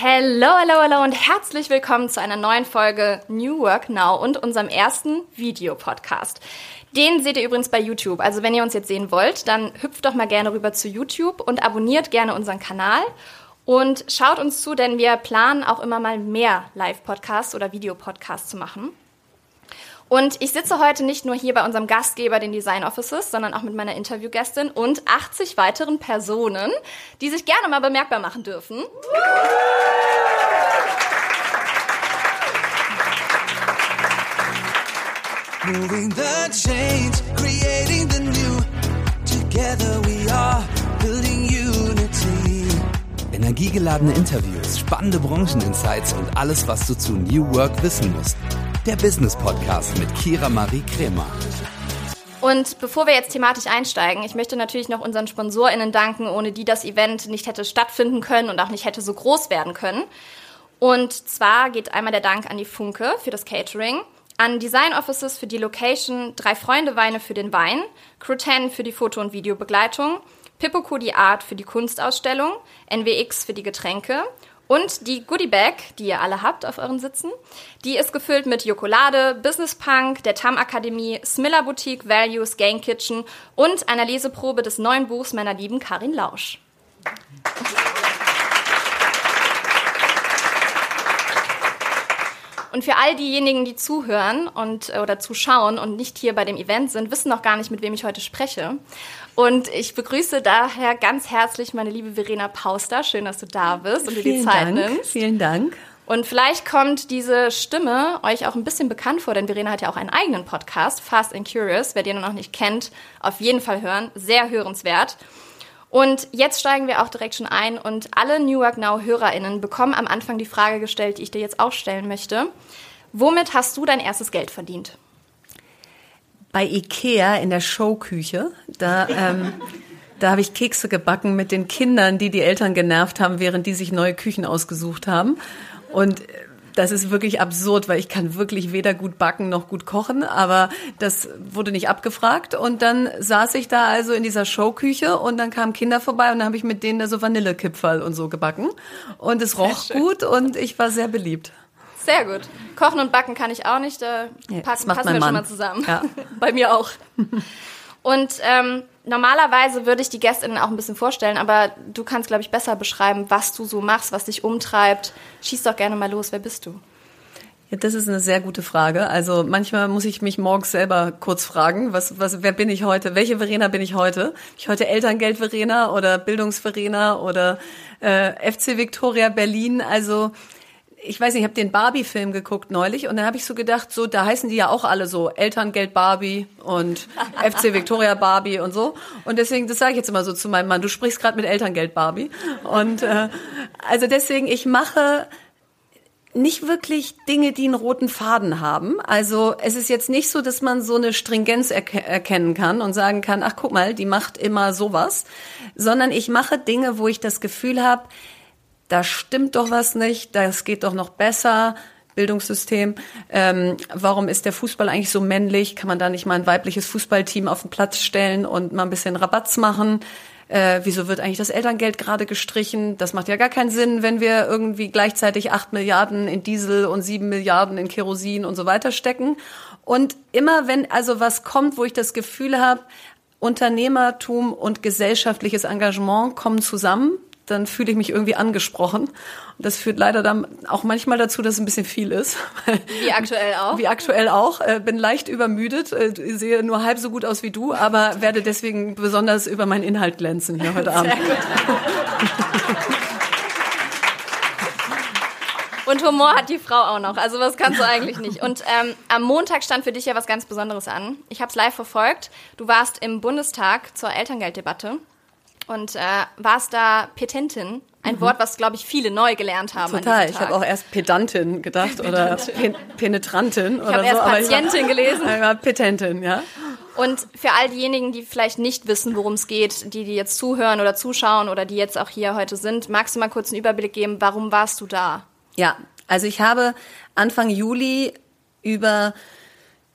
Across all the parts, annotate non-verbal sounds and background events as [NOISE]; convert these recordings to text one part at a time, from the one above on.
Hello, hello, hello und herzlich willkommen zu einer neuen Folge New Work Now und unserem ersten Videopodcast. Den seht ihr übrigens bei YouTube. Also wenn ihr uns jetzt sehen wollt, dann hüpft doch mal gerne rüber zu YouTube und abonniert gerne unseren Kanal und schaut uns zu, denn wir planen auch immer mal mehr Live-Podcasts oder Videopodcasts zu machen. Und ich sitze heute nicht nur hier bei unserem Gastgeber, den Design Offices, sondern auch mit meiner Interviewgästin und 80 weiteren Personen, die sich gerne mal bemerkbar machen dürfen. Moving the change, creating the new. Together we are. Energiegeladene Interviews, spannende Brancheninsights und alles, was du zu New Work wissen musst der Business Podcast mit Kira Marie Kremer. Und bevor wir jetzt thematisch einsteigen, ich möchte natürlich noch unseren SponsorInnen danken, ohne die das Event nicht hätte stattfinden können und auch nicht hätte so groß werden können. Und zwar geht einmal der Dank an die Funke für das Catering, an Design Offices für die Location, Drei Freunde Weine für den Wein, Crew 10 für die Foto- und Videobegleitung, Pippoco die Art für die Kunstausstellung, NWX für die Getränke und die Goodie Bag, die ihr alle habt auf euren Sitzen, die ist gefüllt mit Jokolade, Business Punk, der Tam Akademie, Smiller Boutique, Values, Gang Kitchen und einer Leseprobe des neuen Buchs meiner lieben Karin Lausch. Und für all diejenigen, die zuhören und äh, oder zuschauen und nicht hier bei dem Event sind, wissen noch gar nicht, mit wem ich heute spreche. Und ich begrüße daher ganz herzlich meine liebe Verena Pauster. Schön, dass du da bist und dir die Zeit Dank. nimmst. Vielen Dank. Und vielleicht kommt diese Stimme euch auch ein bisschen bekannt vor, denn Verena hat ja auch einen eigenen Podcast, Fast and Curious. Wer den noch nicht kennt, auf jeden Fall hören. Sehr hörenswert. Und jetzt steigen wir auch direkt schon ein und alle New Work Now HörerInnen bekommen am Anfang die Frage gestellt, die ich dir jetzt auch stellen möchte. Womit hast du dein erstes Geld verdient? Bei Ikea in der Showküche, da, ähm, da habe ich Kekse gebacken mit den Kindern, die die Eltern genervt haben, während die sich neue Küchen ausgesucht haben. Und das ist wirklich absurd, weil ich kann wirklich weder gut backen noch gut kochen, aber das wurde nicht abgefragt. Und dann saß ich da also in dieser Showküche und dann kamen Kinder vorbei und dann habe ich mit denen da so Vanillekipferl und so gebacken. Und es roch gut und ich war sehr beliebt. Sehr gut. Kochen und Backen kann ich auch nicht. Da Ja, passen, passen wir mein schon Mann. mal zusammen. Ja. [LAUGHS] Bei mir auch. [LAUGHS] Und ähm, normalerweise würde ich die GästInnen auch ein bisschen vorstellen, aber du kannst, glaube ich, besser beschreiben, was du so machst, was dich umtreibt. Schieß doch gerne mal los. Wer bist du? Ja, das ist eine sehr gute Frage. Also manchmal muss ich mich morgens selber kurz fragen, was, was, wer bin ich heute? Welche Verena bin ich heute? Bin ich heute Elterngeld-Verena oder Bildungsverena oder äh, FC Victoria Berlin? Also ich weiß nicht, ich habe den Barbie-Film geguckt neulich und dann habe ich so gedacht, so da heißen die ja auch alle so Elterngeld Barbie und [LAUGHS] FC Victoria Barbie und so. Und deswegen, das sage ich jetzt immer so zu meinem Mann, du sprichst gerade mit Elterngeld Barbie. Und äh, also deswegen, ich mache nicht wirklich Dinge, die einen roten Faden haben. Also es ist jetzt nicht so, dass man so eine Stringenz erke erkennen kann und sagen kann, ach guck mal, die macht immer sowas, sondern ich mache Dinge, wo ich das Gefühl habe, da stimmt doch was nicht, das geht doch noch besser. Bildungssystem. Ähm, warum ist der Fußball eigentlich so männlich? Kann man da nicht mal ein weibliches Fußballteam auf den Platz stellen und mal ein bisschen Rabatz machen? Äh, wieso wird eigentlich das Elterngeld gerade gestrichen? Das macht ja gar keinen Sinn, wenn wir irgendwie gleichzeitig acht Milliarden in Diesel und sieben Milliarden in Kerosin und so weiter stecken. Und immer wenn also was kommt, wo ich das Gefühl habe, Unternehmertum und gesellschaftliches Engagement kommen zusammen, dann fühle ich mich irgendwie angesprochen. Und das führt leider dann auch manchmal dazu, dass es ein bisschen viel ist. [LAUGHS] Wie aktuell auch. Wie aktuell auch. Äh, bin leicht übermüdet, äh, sehe nur halb so gut aus wie du, aber werde deswegen besonders über meinen Inhalt glänzen hier heute Abend. Sehr gut. Und Humor hat die Frau auch noch. Also was kannst du eigentlich nicht. Und ähm, am Montag stand für dich ja was ganz Besonderes an. Ich habe es live verfolgt. Du warst im Bundestag zur Elterngelddebatte und äh, warst da Petentin. Ein Wort, was, glaube ich, viele neu gelernt haben. Mhm. Total. Ich habe auch erst Pedantin gedacht oder Pen Penetrantin oder so. erst aber ich war- Patientin gelesen. [LAUGHS] Ich war Petentin, ja. Und für all diejenigen, die vielleicht nicht wissen, worum es geht, die, die jetzt zuhören oder zuschauen oder die jetzt auch hier heute sind, magst du mal kurz einen Überblick geben, warum warst du da? Ja, also ich habe Anfang Juli über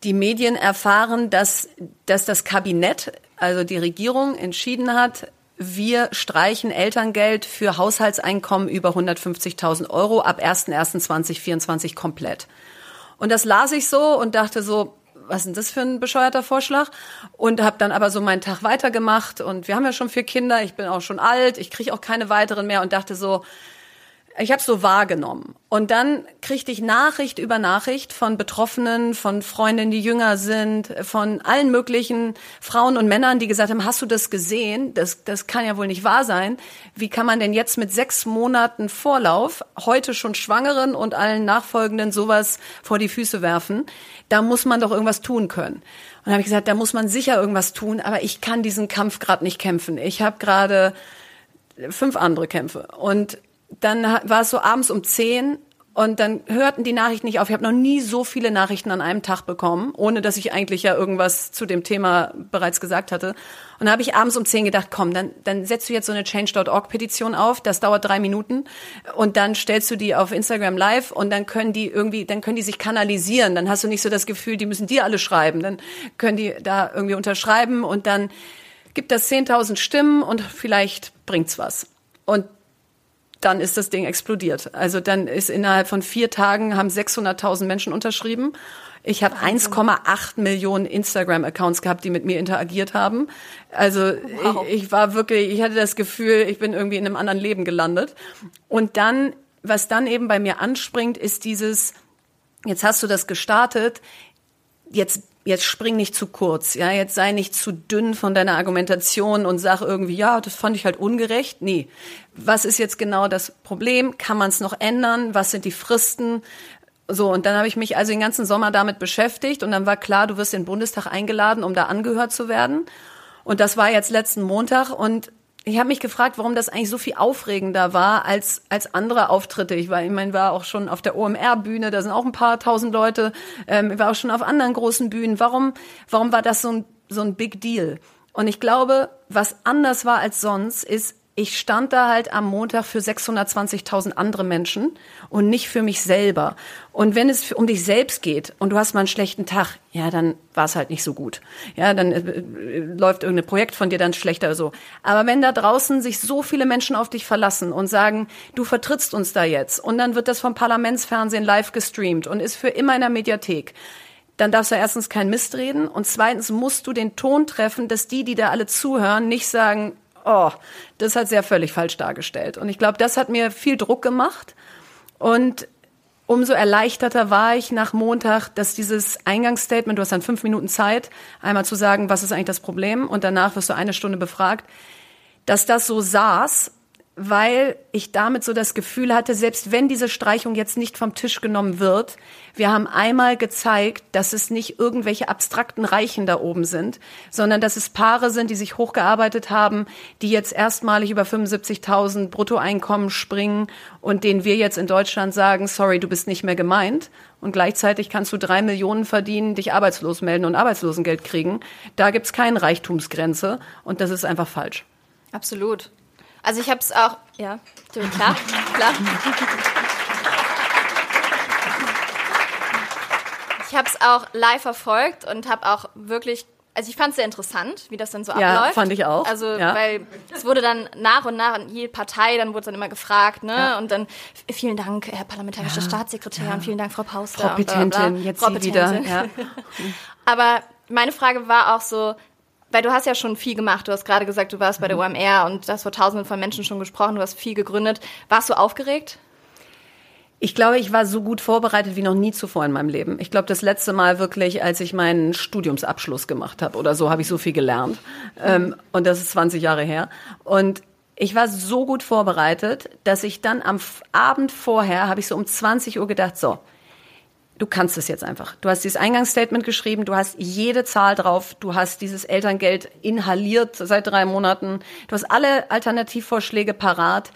die Medien erfahren, dass, dass das Kabinett, also die Regierung, entschieden hat, wir streichen Elterngeld für Haushaltseinkommen über 150.000 Euro ab 1.1.2024 komplett. Und das las ich so und dachte so, was ist denn das für ein bescheuerter Vorschlag? Und habe dann aber so meinen Tag weitergemacht und wir haben ja schon vier Kinder, ich bin auch schon alt, ich kriege auch keine weiteren mehr und dachte so, ich habe so wahrgenommen. Und dann kriegte ich Nachricht über Nachricht von Betroffenen, von Freundinnen, die jünger sind, von allen möglichen Frauen und Männern, die gesagt haben, hast du das gesehen? Das, das kann ja wohl nicht wahr sein. Wie kann man denn jetzt mit sechs Monaten Vorlauf heute schon Schwangeren und allen Nachfolgenden sowas vor die Füße werfen? Da muss man doch irgendwas tun können. Und habe ich gesagt, da muss man sicher irgendwas tun, aber ich kann diesen Kampf gerade nicht kämpfen. Ich habe gerade fünf andere Kämpfe. Und dann war es so abends um zehn und dann hörten die Nachrichten nicht auf. Ich habe noch nie so viele Nachrichten an einem Tag bekommen, ohne dass ich eigentlich ja irgendwas zu dem Thema bereits gesagt hatte. Und da habe ich abends um zehn gedacht, komm, dann, dann setzt du jetzt so eine Change.org-Petition auf, das dauert drei Minuten und dann stellst du die auf Instagram live und dann können die irgendwie, dann können die sich kanalisieren. Dann hast du nicht so das Gefühl, die müssen dir alle schreiben. Dann können die da irgendwie unterschreiben und dann gibt das 10.000 Stimmen und vielleicht bringt's was. Und dann ist das Ding explodiert. Also dann ist innerhalb von vier Tagen haben 600.000 Menschen unterschrieben. Ich habe 1,8 Millionen Instagram-Accounts gehabt, die mit mir interagiert haben. Also wow. ich, ich war wirklich, ich hatte das Gefühl, ich bin irgendwie in einem anderen Leben gelandet. Und dann, was dann eben bei mir anspringt, ist dieses, jetzt hast du das gestartet, jetzt jetzt spring nicht zu kurz, ja, jetzt sei nicht zu dünn von deiner Argumentation und sag irgendwie, ja, das fand ich halt ungerecht. Nee. Was ist jetzt genau das Problem? Kann man es noch ändern? Was sind die Fristen? So, und dann habe ich mich also den ganzen Sommer damit beschäftigt und dann war klar, du wirst in den Bundestag eingeladen, um da angehört zu werden. Und das war jetzt letzten Montag und ich habe mich gefragt, warum das eigentlich so viel aufregender war als als andere Auftritte. Ich war, ich meine, war auch schon auf der OMR-Bühne, da sind auch ein paar tausend Leute. Ähm, ich war auch schon auf anderen großen Bühnen. Warum, warum war das so ein so ein Big Deal? Und ich glaube, was anders war als sonst, ist, ich stand da halt am Montag für 620.000 andere Menschen und nicht für mich selber. Und wenn es um dich selbst geht und du hast mal einen schlechten Tag, ja, dann war es halt nicht so gut. Ja, dann äh, äh, läuft irgendein Projekt von dir dann schlechter oder so. Aber wenn da draußen sich so viele Menschen auf dich verlassen und sagen, du vertrittst uns da jetzt und dann wird das vom Parlamentsfernsehen live gestreamt und ist für immer in der Mediathek, dann darfst du erstens kein Mist reden und zweitens musst du den Ton treffen, dass die, die da alle zuhören, nicht sagen, oh, das hat sehr völlig falsch dargestellt. Und ich glaube, das hat mir viel Druck gemacht. Und umso erleichterter war ich nach Montag, dass dieses Eingangsstatement, du hast dann fünf Minuten Zeit, einmal zu sagen, was ist eigentlich das Problem, und danach wirst du eine Stunde befragt, dass das so saß weil ich damit so das Gefühl hatte, selbst wenn diese Streichung jetzt nicht vom Tisch genommen wird, wir haben einmal gezeigt, dass es nicht irgendwelche abstrakten Reichen da oben sind, sondern dass es Paare sind, die sich hochgearbeitet haben, die jetzt erstmalig über 75.000 Bruttoeinkommen springen und denen wir jetzt in Deutschland sagen, sorry, du bist nicht mehr gemeint. Und gleichzeitig kannst du drei Millionen verdienen, dich arbeitslos melden und Arbeitslosengeld kriegen. Da gibt's keine Reichtumsgrenze und das ist einfach falsch. Absolut. Also ich habe es auch, ja, klar, klar. Ich habe es auch live verfolgt und habe auch wirklich also ich fand es sehr interessant, wie das dann so ja, abläuft. Ja, fand ich auch. Also, ja. weil es wurde dann nach und nach, in jede Partei, dann wurde dann immer gefragt, ne? Ja. Und dann vielen Dank, Herr parlamentarischer. Staatssekretär und vielen Dank, Frau Pauster. Frau Petentin, jetzt Frau Sie wieder. Ja. [LAUGHS] Aber meine Frage war auch so, weil du hast ja schon viel gemacht. Du hast gerade gesagt, du warst bei der mhm. OMR und das vor Tausenden von Menschen schon gesprochen. Du hast viel gegründet. Warst du aufgeregt? Ich glaube, ich war so gut vorbereitet wie noch nie zuvor in meinem Leben. Ich glaube, das letzte Mal wirklich, als ich meinen Studiumsabschluss gemacht habe oder so, habe ich so viel gelernt. Ähm, und das ist 20 Jahre her. Und ich war so gut vorbereitet, dass ich dann am Abend vorher, habe ich so um 20 Uhr gedacht, so, du kannst es jetzt einfach. Du hast dieses Eingangsstatement geschrieben, du hast jede Zahl drauf, du hast dieses Elterngeld inhaliert seit drei Monaten, du hast alle Alternativvorschläge parat.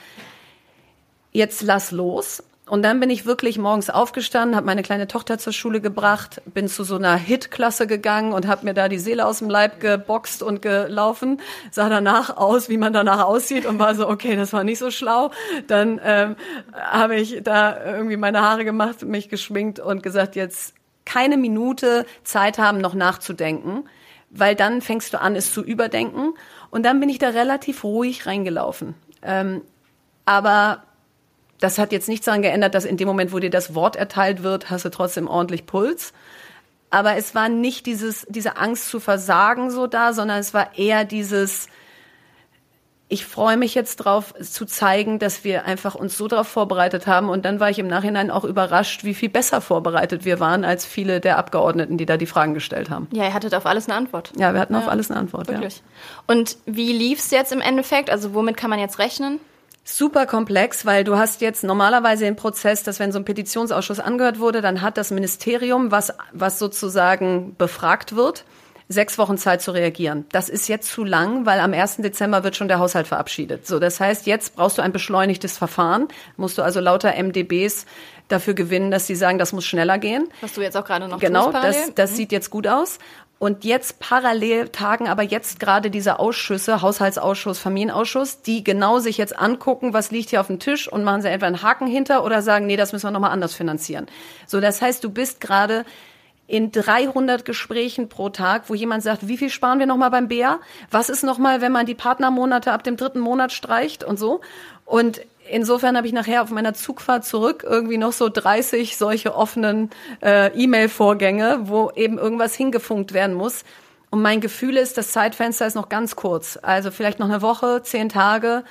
Jetzt lass los. Und dann bin ich wirklich morgens aufgestanden, habe meine kleine Tochter zur Schule gebracht, bin zu so einer Hit-Klasse gegangen und habe mir da die Seele aus dem Leib geboxt und gelaufen, sah danach aus, wie man danach aussieht und war so, okay, das war nicht so schlau. Dann ähm, habe ich da irgendwie meine Haare gemacht, mich geschminkt und gesagt, jetzt keine Minute Zeit haben, noch nachzudenken, weil dann fängst du an, es zu überdenken. Und dann bin ich da relativ ruhig reingelaufen. Ähm, aber das hat jetzt nichts daran geändert, dass in dem Moment, wo dir das Wort erteilt wird, hast du trotzdem ordentlich Puls. Aber es war nicht dieses, diese Angst zu versagen so da, sondern es war eher dieses, ich freue mich jetzt drauf zu zeigen, dass wir einfach uns so darauf vorbereitet haben. Und dann war ich im Nachhinein auch überrascht, wie viel besser vorbereitet wir waren als viele der Abgeordneten, die da die Fragen gestellt haben. Ja, ihr hattet auf alles eine Antwort. Ja, wir hatten ja, auf alles eine Antwort. Wirklich. Ja. Und wie lief's jetzt im Endeffekt? Also womit kann man jetzt rechnen? Super komplex, weil du hast jetzt normalerweise den Prozess, dass wenn so ein Petitionsausschuss angehört wurde, dann hat das Ministerium, was, was sozusagen befragt wird, sechs Wochen Zeit zu reagieren. Das ist jetzt zu lang, weil am 1. Dezember wird schon der Haushalt verabschiedet. So, das heißt, jetzt brauchst du ein beschleunigtes Verfahren, musst du also lauter MDBs dafür gewinnen, dass sie sagen, das muss schneller gehen. Was du jetzt auch gerade noch Genau, das, das mhm. sieht jetzt gut aus. Und jetzt parallel tagen aber jetzt gerade diese Ausschüsse, Haushaltsausschuss, Familienausschuss, die genau sich jetzt angucken, was liegt hier auf dem Tisch und machen sie etwa einen Haken hinter oder sagen, nee, das müssen wir nochmal anders finanzieren. So, das heißt, du bist gerade in 300 Gesprächen pro Tag, wo jemand sagt, wie viel sparen wir nochmal beim Bär? Was ist nochmal, wenn man die Partnermonate ab dem dritten Monat streicht und so? Und insofern habe ich nachher auf meiner Zugfahrt zurück irgendwie noch so 30 solche offenen äh, E-Mail-Vorgänge, wo eben irgendwas hingefunkt werden muss. Und mein Gefühl ist, das Zeitfenster ist noch ganz kurz. Also vielleicht noch eine Woche, zehn Tage,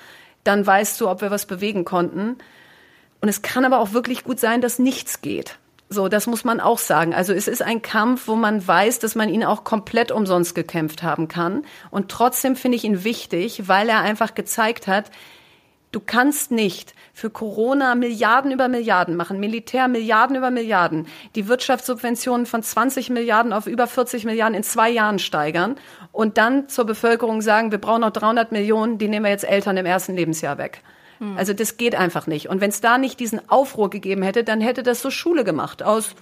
dann weißt du, ob wir was bewegen konnten. Und es kann aber auch wirklich gut sein, dass nichts geht. So, das muss man auch sagen. Also es ist ein Kampf, wo man weiß, dass man ihn auch komplett umsonst gekämpft haben kann. Und trotzdem finde ich ihn wichtig, weil er einfach gezeigt hat, Du kannst nicht für Corona Milliarden über Milliarden machen, Militär Milliarden über Milliarden, die Wirtschaftssubventionen von 20 Milliarden auf über 40 Milliarden in zwei Jahren steigern und dann zur Bevölkerung sagen, wir brauchen noch 300 Millionen, die nehmen wir jetzt Eltern im ersten Lebensjahr weg. Hm. Also das geht einfach nicht. Und wenn es da nicht diesen Aufruhr gegeben hätte, dann hätte das so Schule gemacht aus,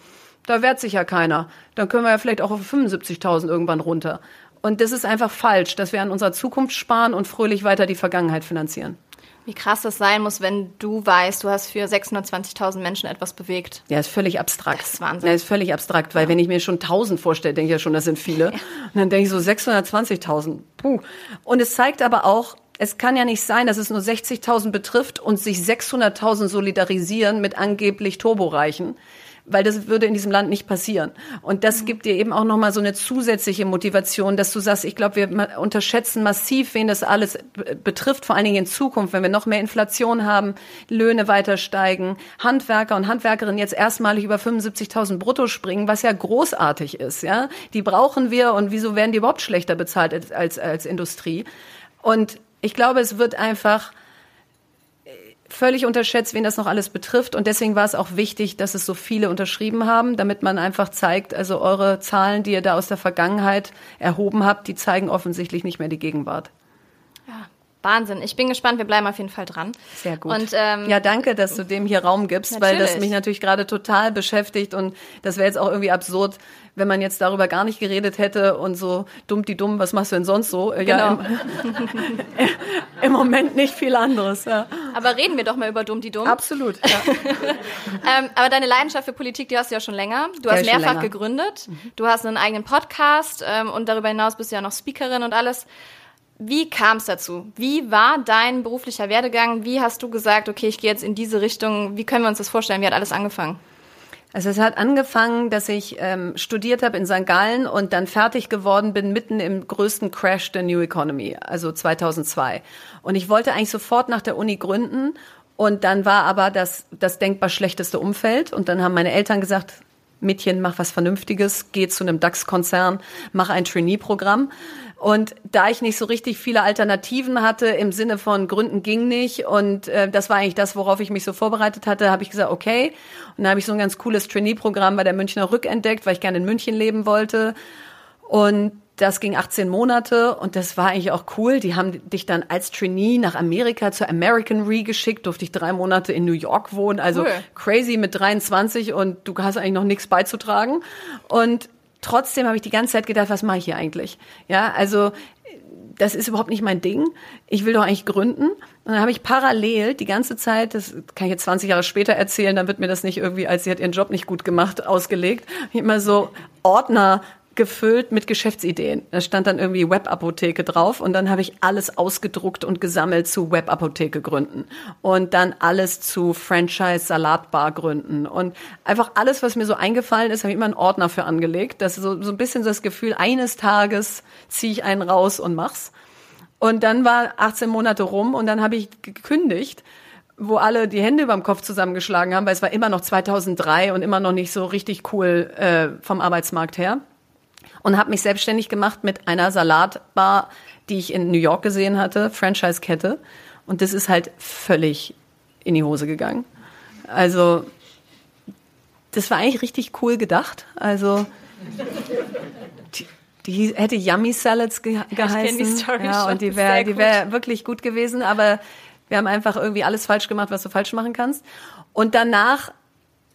da wehrt sich ja keiner. Dann können wir ja vielleicht auch auf 75.000 irgendwann runter. Und das ist einfach falsch, dass wir an unserer Zukunft sparen und fröhlich weiter die Vergangenheit finanzieren. Wie krass das sein muss, wenn du weißt, du hast für 620.000 Menschen etwas bewegt. Ja, ist völlig abstrakt. Das ist Wahnsinn. Ja, ist völlig abstrakt, weil ja. wenn ich mir schon 1000 vorstelle, denke ich ja schon, das sind viele. Ja. Und dann denke ich so 620.000. Puh. Und es zeigt aber auch, es kann ja nicht sein, dass es nur 60.000 betrifft und sich 600.000 solidarisieren mit angeblich Turboreichen weil das würde in diesem Land nicht passieren. Und das gibt dir eben auch nochmal so eine zusätzliche Motivation, dass du sagst, ich glaube, wir unterschätzen massiv, wen das alles betrifft, vor allen Dingen in Zukunft, wenn wir noch mehr Inflation haben, Löhne weiter steigen, Handwerker und Handwerkerinnen jetzt erstmalig über 75.000 brutto springen, was ja großartig ist, ja. Die brauchen wir und wieso werden die überhaupt schlechter bezahlt als, als, als Industrie? Und ich glaube, es wird einfach, völlig unterschätzt, wen das noch alles betrifft. Und deswegen war es auch wichtig, dass es so viele unterschrieben haben, damit man einfach zeigt, also eure Zahlen, die ihr da aus der Vergangenheit erhoben habt, die zeigen offensichtlich nicht mehr die Gegenwart. Wahnsinn. Ich bin gespannt. Wir bleiben auf jeden Fall dran. Sehr gut. Und, ähm, ja, danke, dass du dem hier Raum gibst, natürlich. weil das mich natürlich gerade total beschäftigt und das wäre jetzt auch irgendwie absurd, wenn man jetzt darüber gar nicht geredet hätte und so dumm die dumm, was machst du denn sonst so? Genau. Ja, im, [LAUGHS] im, Moment nicht viel anderes. Ja. Aber reden wir doch mal über dumm die dumm. Absolut. Ja. [LAUGHS] ähm, aber deine Leidenschaft für Politik, die hast du ja schon länger. Du hast ja, mehrfach gegründet. Du hast einen eigenen Podcast ähm, und darüber hinaus bist du ja noch Speakerin und alles. Wie kam es dazu? Wie war dein beruflicher Werdegang? Wie hast du gesagt, okay, ich gehe jetzt in diese Richtung? Wie können wir uns das vorstellen? Wie hat alles angefangen? Also es hat angefangen, dass ich ähm, studiert habe in St. Gallen und dann fertig geworden bin mitten im größten Crash der New Economy, also 2002. Und ich wollte eigentlich sofort nach der Uni gründen und dann war aber das, das denkbar schlechteste Umfeld und dann haben meine Eltern gesagt, Mädchen, mach was Vernünftiges, geh zu einem DAX-Konzern, mach ein Trainee-Programm. Und da ich nicht so richtig viele Alternativen hatte, im Sinne von Gründen ging nicht, und äh, das war eigentlich das, worauf ich mich so vorbereitet hatte, habe ich gesagt, okay. Und dann habe ich so ein ganz cooles Trainee-Programm bei der Münchner Rück entdeckt, weil ich gerne in München leben wollte. Und das ging 18 Monate und das war eigentlich auch cool. Die haben dich dann als Trainee nach Amerika zur American Re geschickt, durfte ich drei Monate in New York wohnen. Also cool. crazy mit 23 und du hast eigentlich noch nichts beizutragen. Und trotzdem habe ich die ganze Zeit gedacht, was mache ich hier eigentlich? Ja, also das ist überhaupt nicht mein Ding. Ich will doch eigentlich gründen. Und dann habe ich parallel die ganze Zeit, das kann ich jetzt 20 Jahre später erzählen, dann wird mir das nicht irgendwie, als sie hat ihren Job nicht gut gemacht, ausgelegt, immer so Ordner gefüllt mit Geschäftsideen. Da stand dann irgendwie Webapotheke drauf und dann habe ich alles ausgedruckt und gesammelt zu Webapotheke gründen und dann alles zu Franchise Salatbar gründen und einfach alles, was mir so eingefallen ist, habe ich immer einen Ordner für angelegt. Das ist so, so ein bisschen das Gefühl, eines Tages ziehe ich einen raus und mach's. Und dann war 18 Monate rum und dann habe ich gekündigt wo alle die Hände überm Kopf zusammengeschlagen haben, weil es war immer noch 2003 und immer noch nicht so richtig cool äh, vom Arbeitsmarkt her und habe mich selbstständig gemacht mit einer Salatbar, die ich in New York gesehen hatte, Franchise-Kette. Und das ist halt völlig in die Hose gegangen. Also, das war eigentlich richtig cool gedacht. Also, die, die hätte Yummy Salads ge geheißen. Ich die Story ja, und die wäre die wäre wirklich gut gewesen, aber wir haben einfach irgendwie alles falsch gemacht, was du falsch machen kannst. Und danach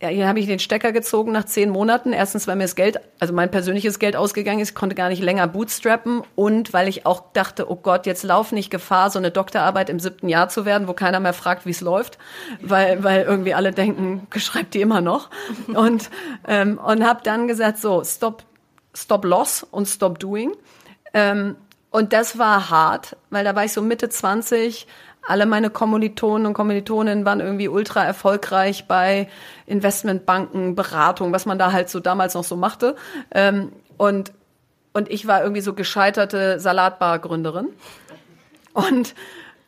ja, hier habe ich den Stecker gezogen nach zehn Monaten. Erstens, weil mir das Geld, also mein persönliches Geld ausgegangen ist, konnte gar nicht länger bootstrappen und weil ich auch dachte, oh Gott, jetzt laufe nicht Gefahr, so eine Doktorarbeit im siebten Jahr zu werden, wo keiner mehr fragt, wie es läuft, weil, weil irgendwie alle denken, [LAUGHS] schreibt die immer noch. Und, ähm, und habe dann gesagt, so, stop, stop loss und stop doing. Ähm, und das war hart, weil da war ich so Mitte 20, alle meine Kommilitonen und Kommilitoninnen waren irgendwie ultra erfolgreich bei Investmentbanken, Beratung, was man da halt so damals noch so machte. Ähm, und, und ich war irgendwie so gescheiterte Salatbar-Gründerin. Und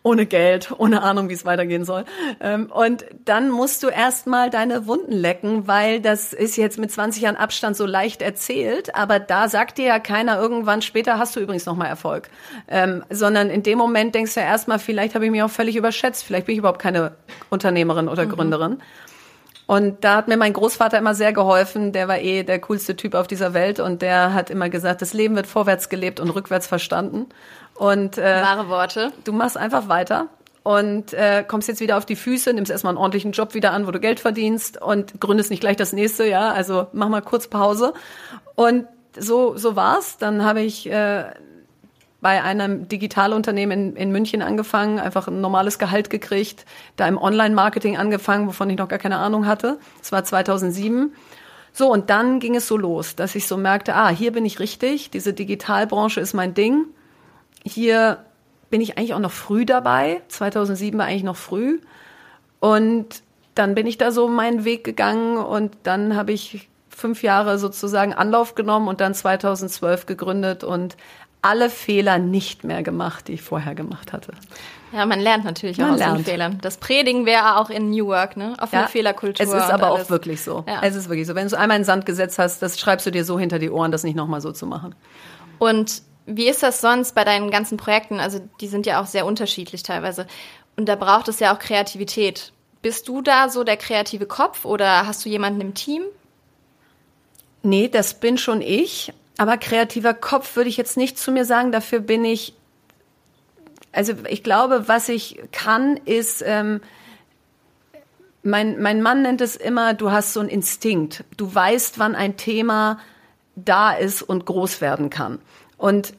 ohne Geld, ohne Ahnung, wie es weitergehen soll. Ähm, und dann musst du erstmal deine Wunden lecken, weil das ist jetzt mit 20 Jahren Abstand so leicht erzählt, aber da sagt dir ja keiner irgendwann später hast du übrigens nochmal Erfolg. Ähm, sondern in dem Moment denkst du ja erstmal, vielleicht habe ich mich auch völlig überschätzt, vielleicht bin ich überhaupt keine Unternehmerin oder mhm. Gründerin. Und da hat mir mein Großvater immer sehr geholfen. Der war eh der coolste Typ auf dieser Welt und der hat immer gesagt, das Leben wird vorwärts gelebt und rückwärts verstanden. Und äh, wahre Worte. Du machst einfach weiter und äh, kommst jetzt wieder auf die Füße, nimmst erstmal einen ordentlichen Job wieder an, wo du Geld verdienst und gründest nicht gleich das nächste, ja. Also mach mal kurz Pause. Und so so war's. Dann habe ich äh, bei einem Digitalunternehmen in, in München angefangen, einfach ein normales Gehalt gekriegt, da im Online-Marketing angefangen, wovon ich noch gar keine Ahnung hatte. Das war 2007. So, und dann ging es so los, dass ich so merkte, ah, hier bin ich richtig, diese Digitalbranche ist mein Ding hier bin ich eigentlich auch noch früh dabei. 2007 war eigentlich noch früh. Und dann bin ich da so meinen Weg gegangen und dann habe ich fünf Jahre sozusagen Anlauf genommen und dann 2012 gegründet und alle Fehler nicht mehr gemacht, die ich vorher gemacht hatte. Ja, man lernt natürlich man auch lernt. aus den Fehlern. Das Predigen wäre auch in New Work, ne? Auf ja, eine Fehlerkultur. Es ist aber alles. auch wirklich so. Ja. Es ist wirklich so. Wenn du einmal in den Sand gesetzt hast, das schreibst du dir so hinter die Ohren, das nicht nochmal so zu machen. Und wie ist das sonst bei deinen ganzen Projekten? Also die sind ja auch sehr unterschiedlich teilweise. Und da braucht es ja auch Kreativität. Bist du da so der kreative Kopf oder hast du jemanden im Team? Nee, das bin schon ich. Aber kreativer Kopf würde ich jetzt nicht zu mir sagen. Dafür bin ich. Also ich glaube, was ich kann, ist. Ähm, mein, mein Mann nennt es immer, du hast so einen Instinkt. Du weißt, wann ein Thema da ist und groß werden kann. Und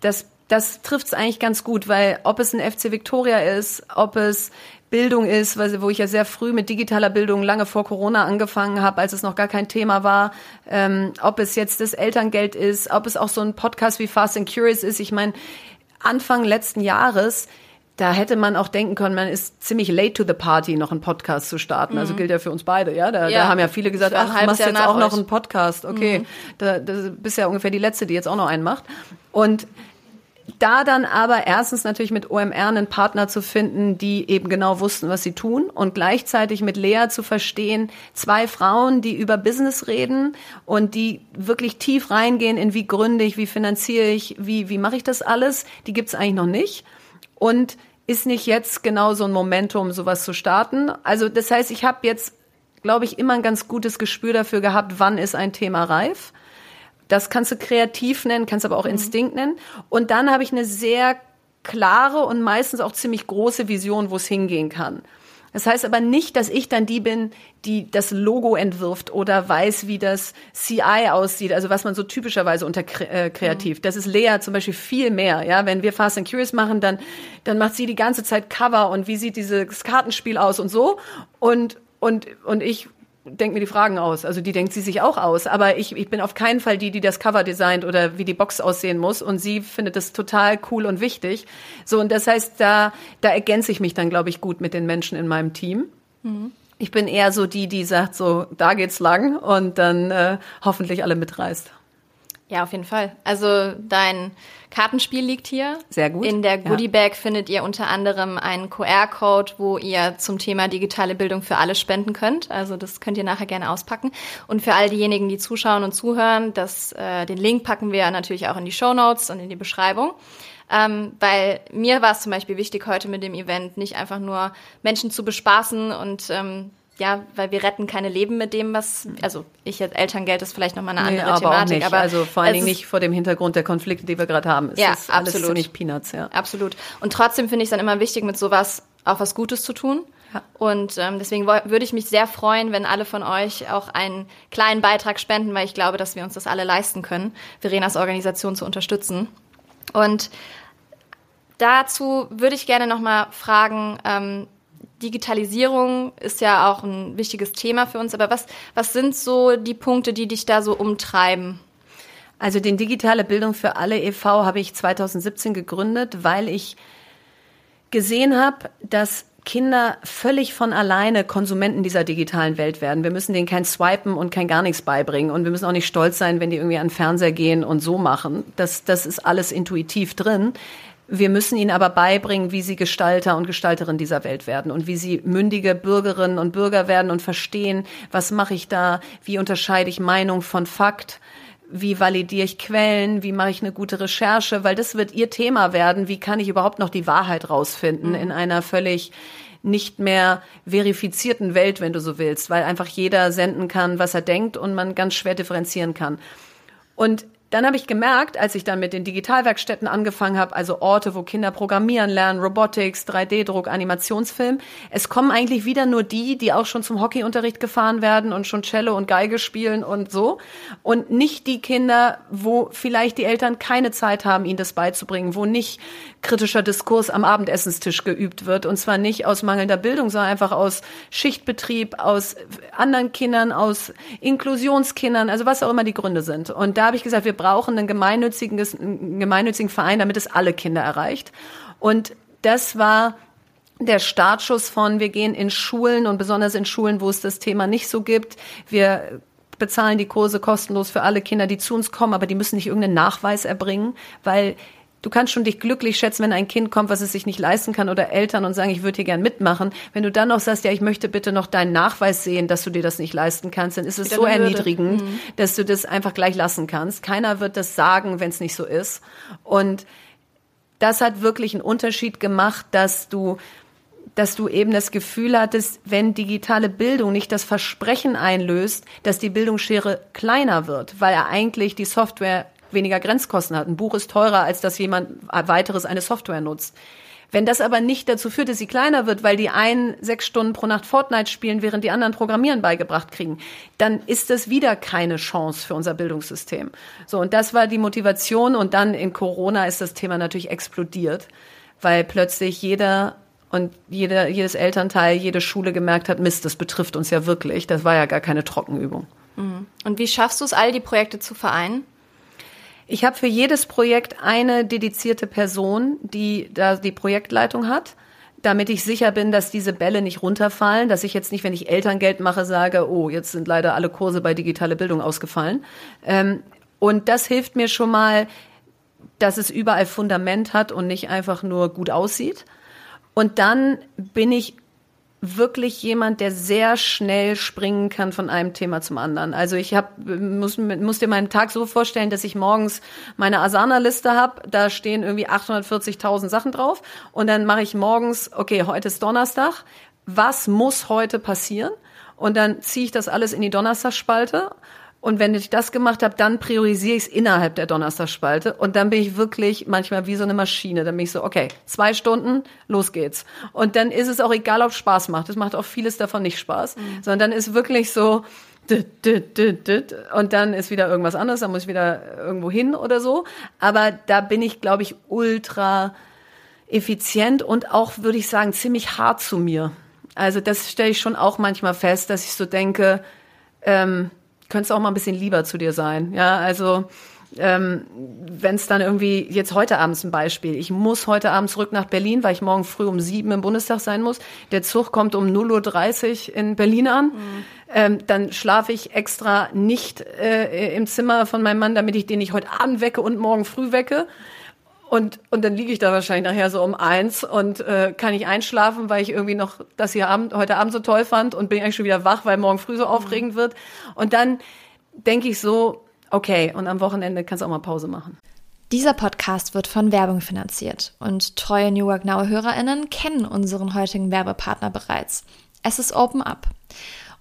das, das trifft es eigentlich ganz gut, weil ob es ein FC Victoria ist, ob es Bildung ist, wo ich ja sehr früh mit digitaler Bildung lange vor Corona angefangen habe, als es noch gar kein Thema war, ähm, ob es jetzt das Elterngeld ist, ob es auch so ein Podcast wie Fast and Curious ist. Ich meine, Anfang letzten Jahres da hätte man auch denken können, man ist ziemlich late to the party, noch einen Podcast zu starten. Also mhm. Also gilt ja für uns beide, ja. Da, ja. da haben ja viele gesagt, ach, du machst Jahr jetzt auch noch einen Podcast. Okay, mhm. da, da bist ja ungefähr die Letzte, die jetzt auch noch einen macht. Und da dann aber erstens natürlich mit OMR einen Partner zu finden, die eben genau wussten, was sie tun und gleichzeitig mit Lea zu verstehen, zwei Frauen, die über Business reden und die wirklich tief reingehen in wie gründe ich, wie finanziere ich, wie, wie mache ich das alles, die gibt's eigentlich noch nicht. Und ist nicht jetzt genau so ein Momentum, sowas zu starten? Also das heißt, ich habe jetzt, glaube ich, immer ein ganz gutes Gespür dafür gehabt, wann ist ein Thema reif. Das kannst du kreativ nennen, kannst aber auch mhm. Instinkt nennen. Und dann habe ich eine sehr klare und meistens auch ziemlich große Vision, wo es hingehen kann. Das heißt aber nicht, dass ich dann die bin, die das Logo entwirft oder weiß, wie das CI aussieht, also was man so typischerweise unter äh, kreativ. Mhm. Das ist Lea zum Beispiel viel mehr. Ja, wenn wir Fast and Curious machen, dann dann macht sie die ganze Zeit Cover und wie sieht dieses Kartenspiel aus und so und und und ich denke mir die Fragen aus. Also die denkt sie sich auch aus. Aber ich, ich bin auf keinen Fall die, die das Cover designt oder wie die Box aussehen muss. Und sie findet das total cool und wichtig. So, und das heißt, da, da ergänze ich mich dann, glaube ich, gut mit den Menschen in meinem Team. Mhm. Ich bin eher so die, die sagt, so, da geht's lang und dann äh, hoffentlich alle mitreißt. Ja, auf jeden Fall. Also dein Kartenspiel liegt hier. Sehr gut. In der Goodie Bag ja. findet ihr unter anderem einen QR-Code, wo ihr zum Thema digitale Bildung für alle spenden könnt. Also das könnt ihr nachher gerne auspacken. Und für all diejenigen, die zuschauen und zuhören, das, äh, den Link packen wir natürlich auch in die Show Notes und in die Beschreibung. Ähm, weil mir war es zum Beispiel wichtig, heute mit dem Event nicht einfach nur Menschen zu bespaßen und ähm, ja, weil wir retten keine Leben mit dem, was, also ich jetzt Elterngeld ist vielleicht nochmal eine andere nee, aber Thematik. Auch nicht. Aber also vor allen Dingen nicht vor dem Hintergrund der Konflikte, die wir gerade haben. Es ja, ist alles absolut. ziemlich Peanuts, ja. Absolut. Und trotzdem finde ich es dann immer wichtig, mit sowas auch was Gutes zu tun. Ja. Und ähm, deswegen würde ich mich sehr freuen, wenn alle von euch auch einen kleinen Beitrag spenden, weil ich glaube, dass wir uns das alle leisten können, Verenas Organisation zu unterstützen. Und dazu würde ich gerne nochmal fragen, ähm, Digitalisierung ist ja auch ein wichtiges Thema für uns, aber was, was sind so die Punkte, die dich da so umtreiben? Also den Digitale Bildung für alle e.V. habe ich 2017 gegründet, weil ich gesehen habe, dass Kinder völlig von alleine Konsumenten dieser digitalen Welt werden. Wir müssen denen kein Swipen und kein gar nichts beibringen. Und wir müssen auch nicht stolz sein, wenn die irgendwie an den Fernseher gehen und so machen. Das, das ist alles intuitiv drin. Wir müssen ihnen aber beibringen, wie sie Gestalter und Gestalterin dieser Welt werden und wie sie mündige Bürgerinnen und Bürger werden und verstehen, was mache ich da, wie unterscheide ich Meinung von Fakt, wie validiere ich Quellen, wie mache ich eine gute Recherche, weil das wird ihr Thema werden, wie kann ich überhaupt noch die Wahrheit rausfinden mhm. in einer völlig nicht mehr verifizierten Welt, wenn du so willst, weil einfach jeder senden kann, was er denkt und man ganz schwer differenzieren kann. Und dann habe ich gemerkt, als ich dann mit den Digitalwerkstätten angefangen habe, also Orte, wo Kinder programmieren lernen, Robotics, 3D-Druck, Animationsfilm, es kommen eigentlich wieder nur die, die auch schon zum Hockeyunterricht gefahren werden und schon Cello und Geige spielen und so. Und nicht die Kinder, wo vielleicht die Eltern keine Zeit haben, ihnen das beizubringen, wo nicht kritischer Diskurs am Abendessenstisch geübt wird. Und zwar nicht aus mangelnder Bildung, sondern einfach aus Schichtbetrieb, aus anderen Kindern, aus Inklusionskindern, also was auch immer die Gründe sind. Und da habe ich gesagt, wir brauchen einen gemeinnützigen, einen gemeinnützigen Verein, damit es alle Kinder erreicht. Und das war der Startschuss von, wir gehen in Schulen und besonders in Schulen, wo es das Thema nicht so gibt. Wir bezahlen die Kurse kostenlos für alle Kinder, die zu uns kommen, aber die müssen nicht irgendeinen Nachweis erbringen, weil Du kannst schon dich glücklich schätzen, wenn ein Kind kommt, was es sich nicht leisten kann oder Eltern und sagen, ich würde hier gern mitmachen. Wenn du dann noch sagst, ja, ich möchte bitte noch deinen Nachweis sehen, dass du dir das nicht leisten kannst, dann ist es so erniedrigend, mhm. dass du das einfach gleich lassen kannst. Keiner wird das sagen, wenn es nicht so ist. Und das hat wirklich einen Unterschied gemacht, dass du dass du eben das Gefühl hattest, wenn digitale Bildung nicht das Versprechen einlöst, dass die Bildungsschere kleiner wird, weil er eigentlich die Software weniger Grenzkosten hat. Ein Buch ist teurer, als dass jemand weiteres eine Software nutzt. Wenn das aber nicht dazu führt, dass sie kleiner wird, weil die einen sechs Stunden pro Nacht Fortnite spielen, während die anderen Programmieren beigebracht kriegen, dann ist das wieder keine Chance für unser Bildungssystem. So, und das war die Motivation. Und dann in Corona ist das Thema natürlich explodiert, weil plötzlich jeder und jeder, jedes Elternteil, jede Schule gemerkt hat, Mist, das betrifft uns ja wirklich. Das war ja gar keine Trockenübung. Mhm. Und wie schaffst du es, all die Projekte zu vereinen? Ich habe für jedes Projekt eine dedizierte Person, die da die Projektleitung hat damit ich sicher bin, dass diese Bälle nicht runterfallen, dass ich jetzt nicht, wenn ich Elterngeld mache, sage, oh, jetzt sind leider alle Kurse bei digitale Bildung ausgefallen. Ähm, und das hilft mir schon mal, dass es überall Fundament hat und nicht einfach nur gut aussieht. Und dann bin ich wirklich jemand, der sehr schnell springen kann von einem Thema zum anderen. Also ich hab, muss, muss dir meinen Tag so vorstellen, dass ich morgens meine Asana-Liste habe, da stehen irgendwie 840.000 Sachen drauf und dann mache ich morgens, okay, heute ist Donnerstag, was muss heute passieren? Und dann ziehe ich das alles in die Donnerstagsspalte und wenn ich das gemacht habe, dann priorisiere ich es innerhalb der Donnerstagsspalte. Und dann bin ich wirklich manchmal wie so eine Maschine. Dann bin ich so, okay, zwei Stunden, los geht's. Und dann ist es auch egal, ob es Spaß macht. Es macht auch vieles davon nicht Spaß. Mhm. Sondern dann ist wirklich so, und dann ist wieder irgendwas anderes, dann muss ich wieder irgendwo hin oder so. Aber da bin ich, glaube ich, ultra effizient und auch, würde ich sagen, ziemlich hart zu mir. Also das stelle ich schon auch manchmal fest, dass ich so denke, ähm, könntest auch mal ein bisschen lieber zu dir sein. Ja, also ähm, wenn es dann irgendwie, jetzt heute Abend ein Beispiel, ich muss heute Abend zurück nach Berlin, weil ich morgen früh um sieben im Bundestag sein muss. Der Zug kommt um 0.30 Uhr in Berlin an. Mhm. Ähm, dann schlafe ich extra nicht äh, im Zimmer von meinem Mann, damit ich den nicht heute Abend wecke und morgen früh wecke. Und, und dann liege ich da wahrscheinlich nachher so um eins und äh, kann ich einschlafen, weil ich irgendwie noch das hier Abend, heute Abend so toll fand und bin eigentlich schon wieder wach, weil morgen früh so aufregend wird. Und dann denke ich so, okay, und am Wochenende kannst du auch mal Pause machen. Dieser Podcast wird von Werbung finanziert und treue New Work Now HörerInnen kennen unseren heutigen Werbepartner bereits. Es ist Open Up.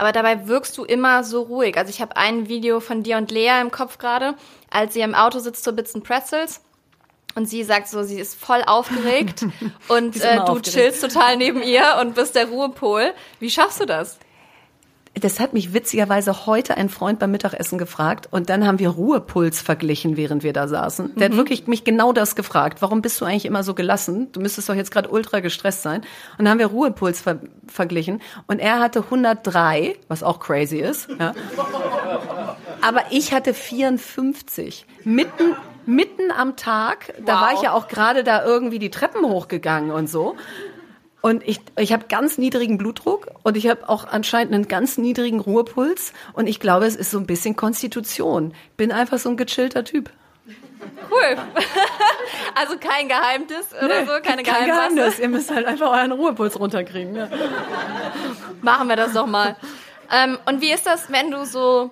Aber dabei wirkst du immer so ruhig. Also ich habe ein Video von dir und Lea im Kopf gerade, als ihr im Auto sitzt zur Bits and Pretzels und sie sagt so, sie ist voll aufgeregt [LAUGHS] und äh, du aufgeregt. chillst total neben ihr und bist der Ruhepol. Wie schaffst du das? Das hat mich witzigerweise heute ein Freund beim Mittagessen gefragt und dann haben wir Ruhepuls verglichen, während wir da saßen. Der mhm. hat wirklich mich genau das gefragt. Warum bist du eigentlich immer so gelassen? Du müsstest doch jetzt gerade ultra gestresst sein. Und dann haben wir Ruhepuls ver verglichen und er hatte 103, was auch crazy ist. Ja. Aber ich hatte 54. Mitten mitten am Tag. Wow. Da war ich ja auch gerade da irgendwie die Treppen hochgegangen und so. Und ich, ich habe ganz niedrigen Blutdruck und ich habe auch anscheinend einen ganz niedrigen Ruhepuls. Und ich glaube, es ist so ein bisschen Konstitution. Bin einfach so ein gechillter Typ. Cool. [LAUGHS] Also kein Geheimnis oder nee, so, keine kein Geheimnis. Ihr müsst halt einfach euren Ruhepuls runterkriegen. Ja. Machen wir das doch mal. Ähm, und wie ist das, wenn du so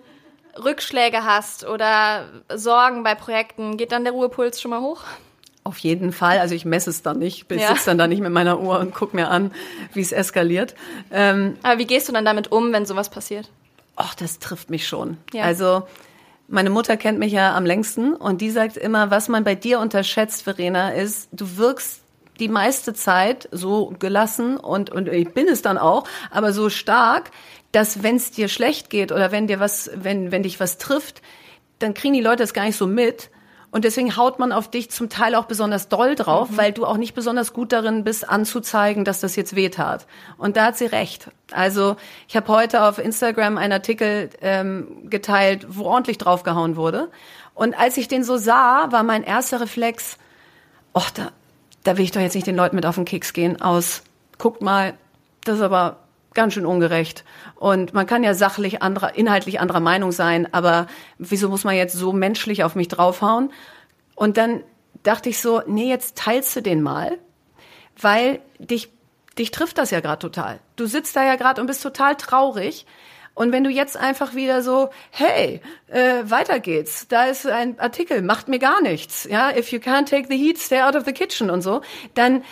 Rückschläge hast oder Sorgen bei Projekten, geht dann der Ruhepuls schon mal hoch? Auf jeden Fall. Also ich messe es dann nicht. Ich ja. sitze dann da nicht mit meiner Uhr und gucke mir an, wie es eskaliert. Ähm, Aber wie gehst du dann damit um, wenn sowas passiert? Ach, das trifft mich schon. Ja. Also meine Mutter kennt mich ja am längsten und die sagt immer, was man bei dir unterschätzt, Verena, ist, du wirkst die meiste Zeit so gelassen und, und ich bin es dann auch, aber so stark, dass wenn es dir schlecht geht oder wenn dir was, wenn, wenn dich was trifft, dann kriegen die Leute das gar nicht so mit. Und deswegen haut man auf dich zum Teil auch besonders doll drauf, mhm. weil du auch nicht besonders gut darin bist, anzuzeigen, dass das jetzt weh tat. Und da hat sie recht. Also ich habe heute auf Instagram einen Artikel ähm, geteilt, wo ordentlich draufgehauen wurde. Und als ich den so sah, war mein erster Reflex, ach, da, da will ich doch jetzt nicht den Leuten mit auf den Keks gehen, aus, guckt mal, das ist aber ganz schön ungerecht. Und man kann ja sachlich anderer, inhaltlich anderer Meinung sein, aber wieso muss man jetzt so menschlich auf mich draufhauen? Und dann dachte ich so, nee, jetzt teilst du den mal, weil dich, dich trifft das ja gerade total. Du sitzt da ja gerade und bist total traurig. Und wenn du jetzt einfach wieder so, hey, äh, weiter geht's, da ist ein Artikel, macht mir gar nichts, ja, if you can't take the heat, stay out of the kitchen und so, dann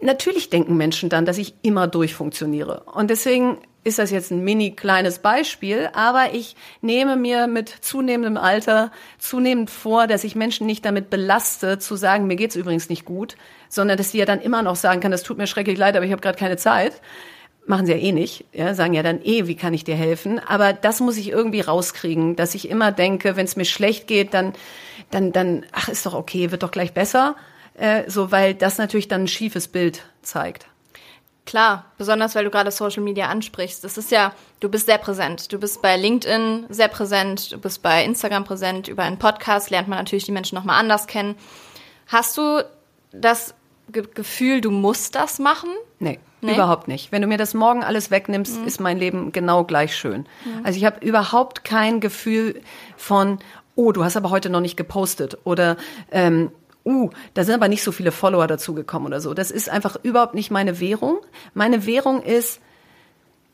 Natürlich denken Menschen dann, dass ich immer durchfunktioniere. Und deswegen ist das jetzt ein mini kleines Beispiel, aber ich nehme mir mit zunehmendem Alter zunehmend vor, dass ich Menschen nicht damit belaste, zu sagen, mir geht's übrigens nicht gut, sondern dass sie ja dann immer noch sagen kann, das tut mir schrecklich leid, aber ich habe gerade keine Zeit. Machen sie ja eh nicht, ja, sagen ja dann eh, wie kann ich dir helfen? Aber das muss ich irgendwie rauskriegen, dass ich immer denke, wenn es mir schlecht geht, dann, dann, dann, ach, ist doch okay, wird doch gleich besser äh, so weil das natürlich dann ein schiefes Bild zeigt. Klar, besonders weil du gerade Social Media ansprichst. Das ist ja, du bist sehr präsent. Du bist bei LinkedIn sehr präsent, du bist bei Instagram präsent, über einen Podcast lernt man natürlich die Menschen nochmal anders kennen. Hast du das Ge Gefühl, du musst das machen? Nee, nee, überhaupt nicht. Wenn du mir das morgen alles wegnimmst, mhm. ist mein Leben genau gleich schön. Mhm. Also ich habe überhaupt kein Gefühl von, oh, du hast aber heute noch nicht gepostet oder ähm, uh, da sind aber nicht so viele Follower dazugekommen oder so. Das ist einfach überhaupt nicht meine Währung. Meine Währung ist,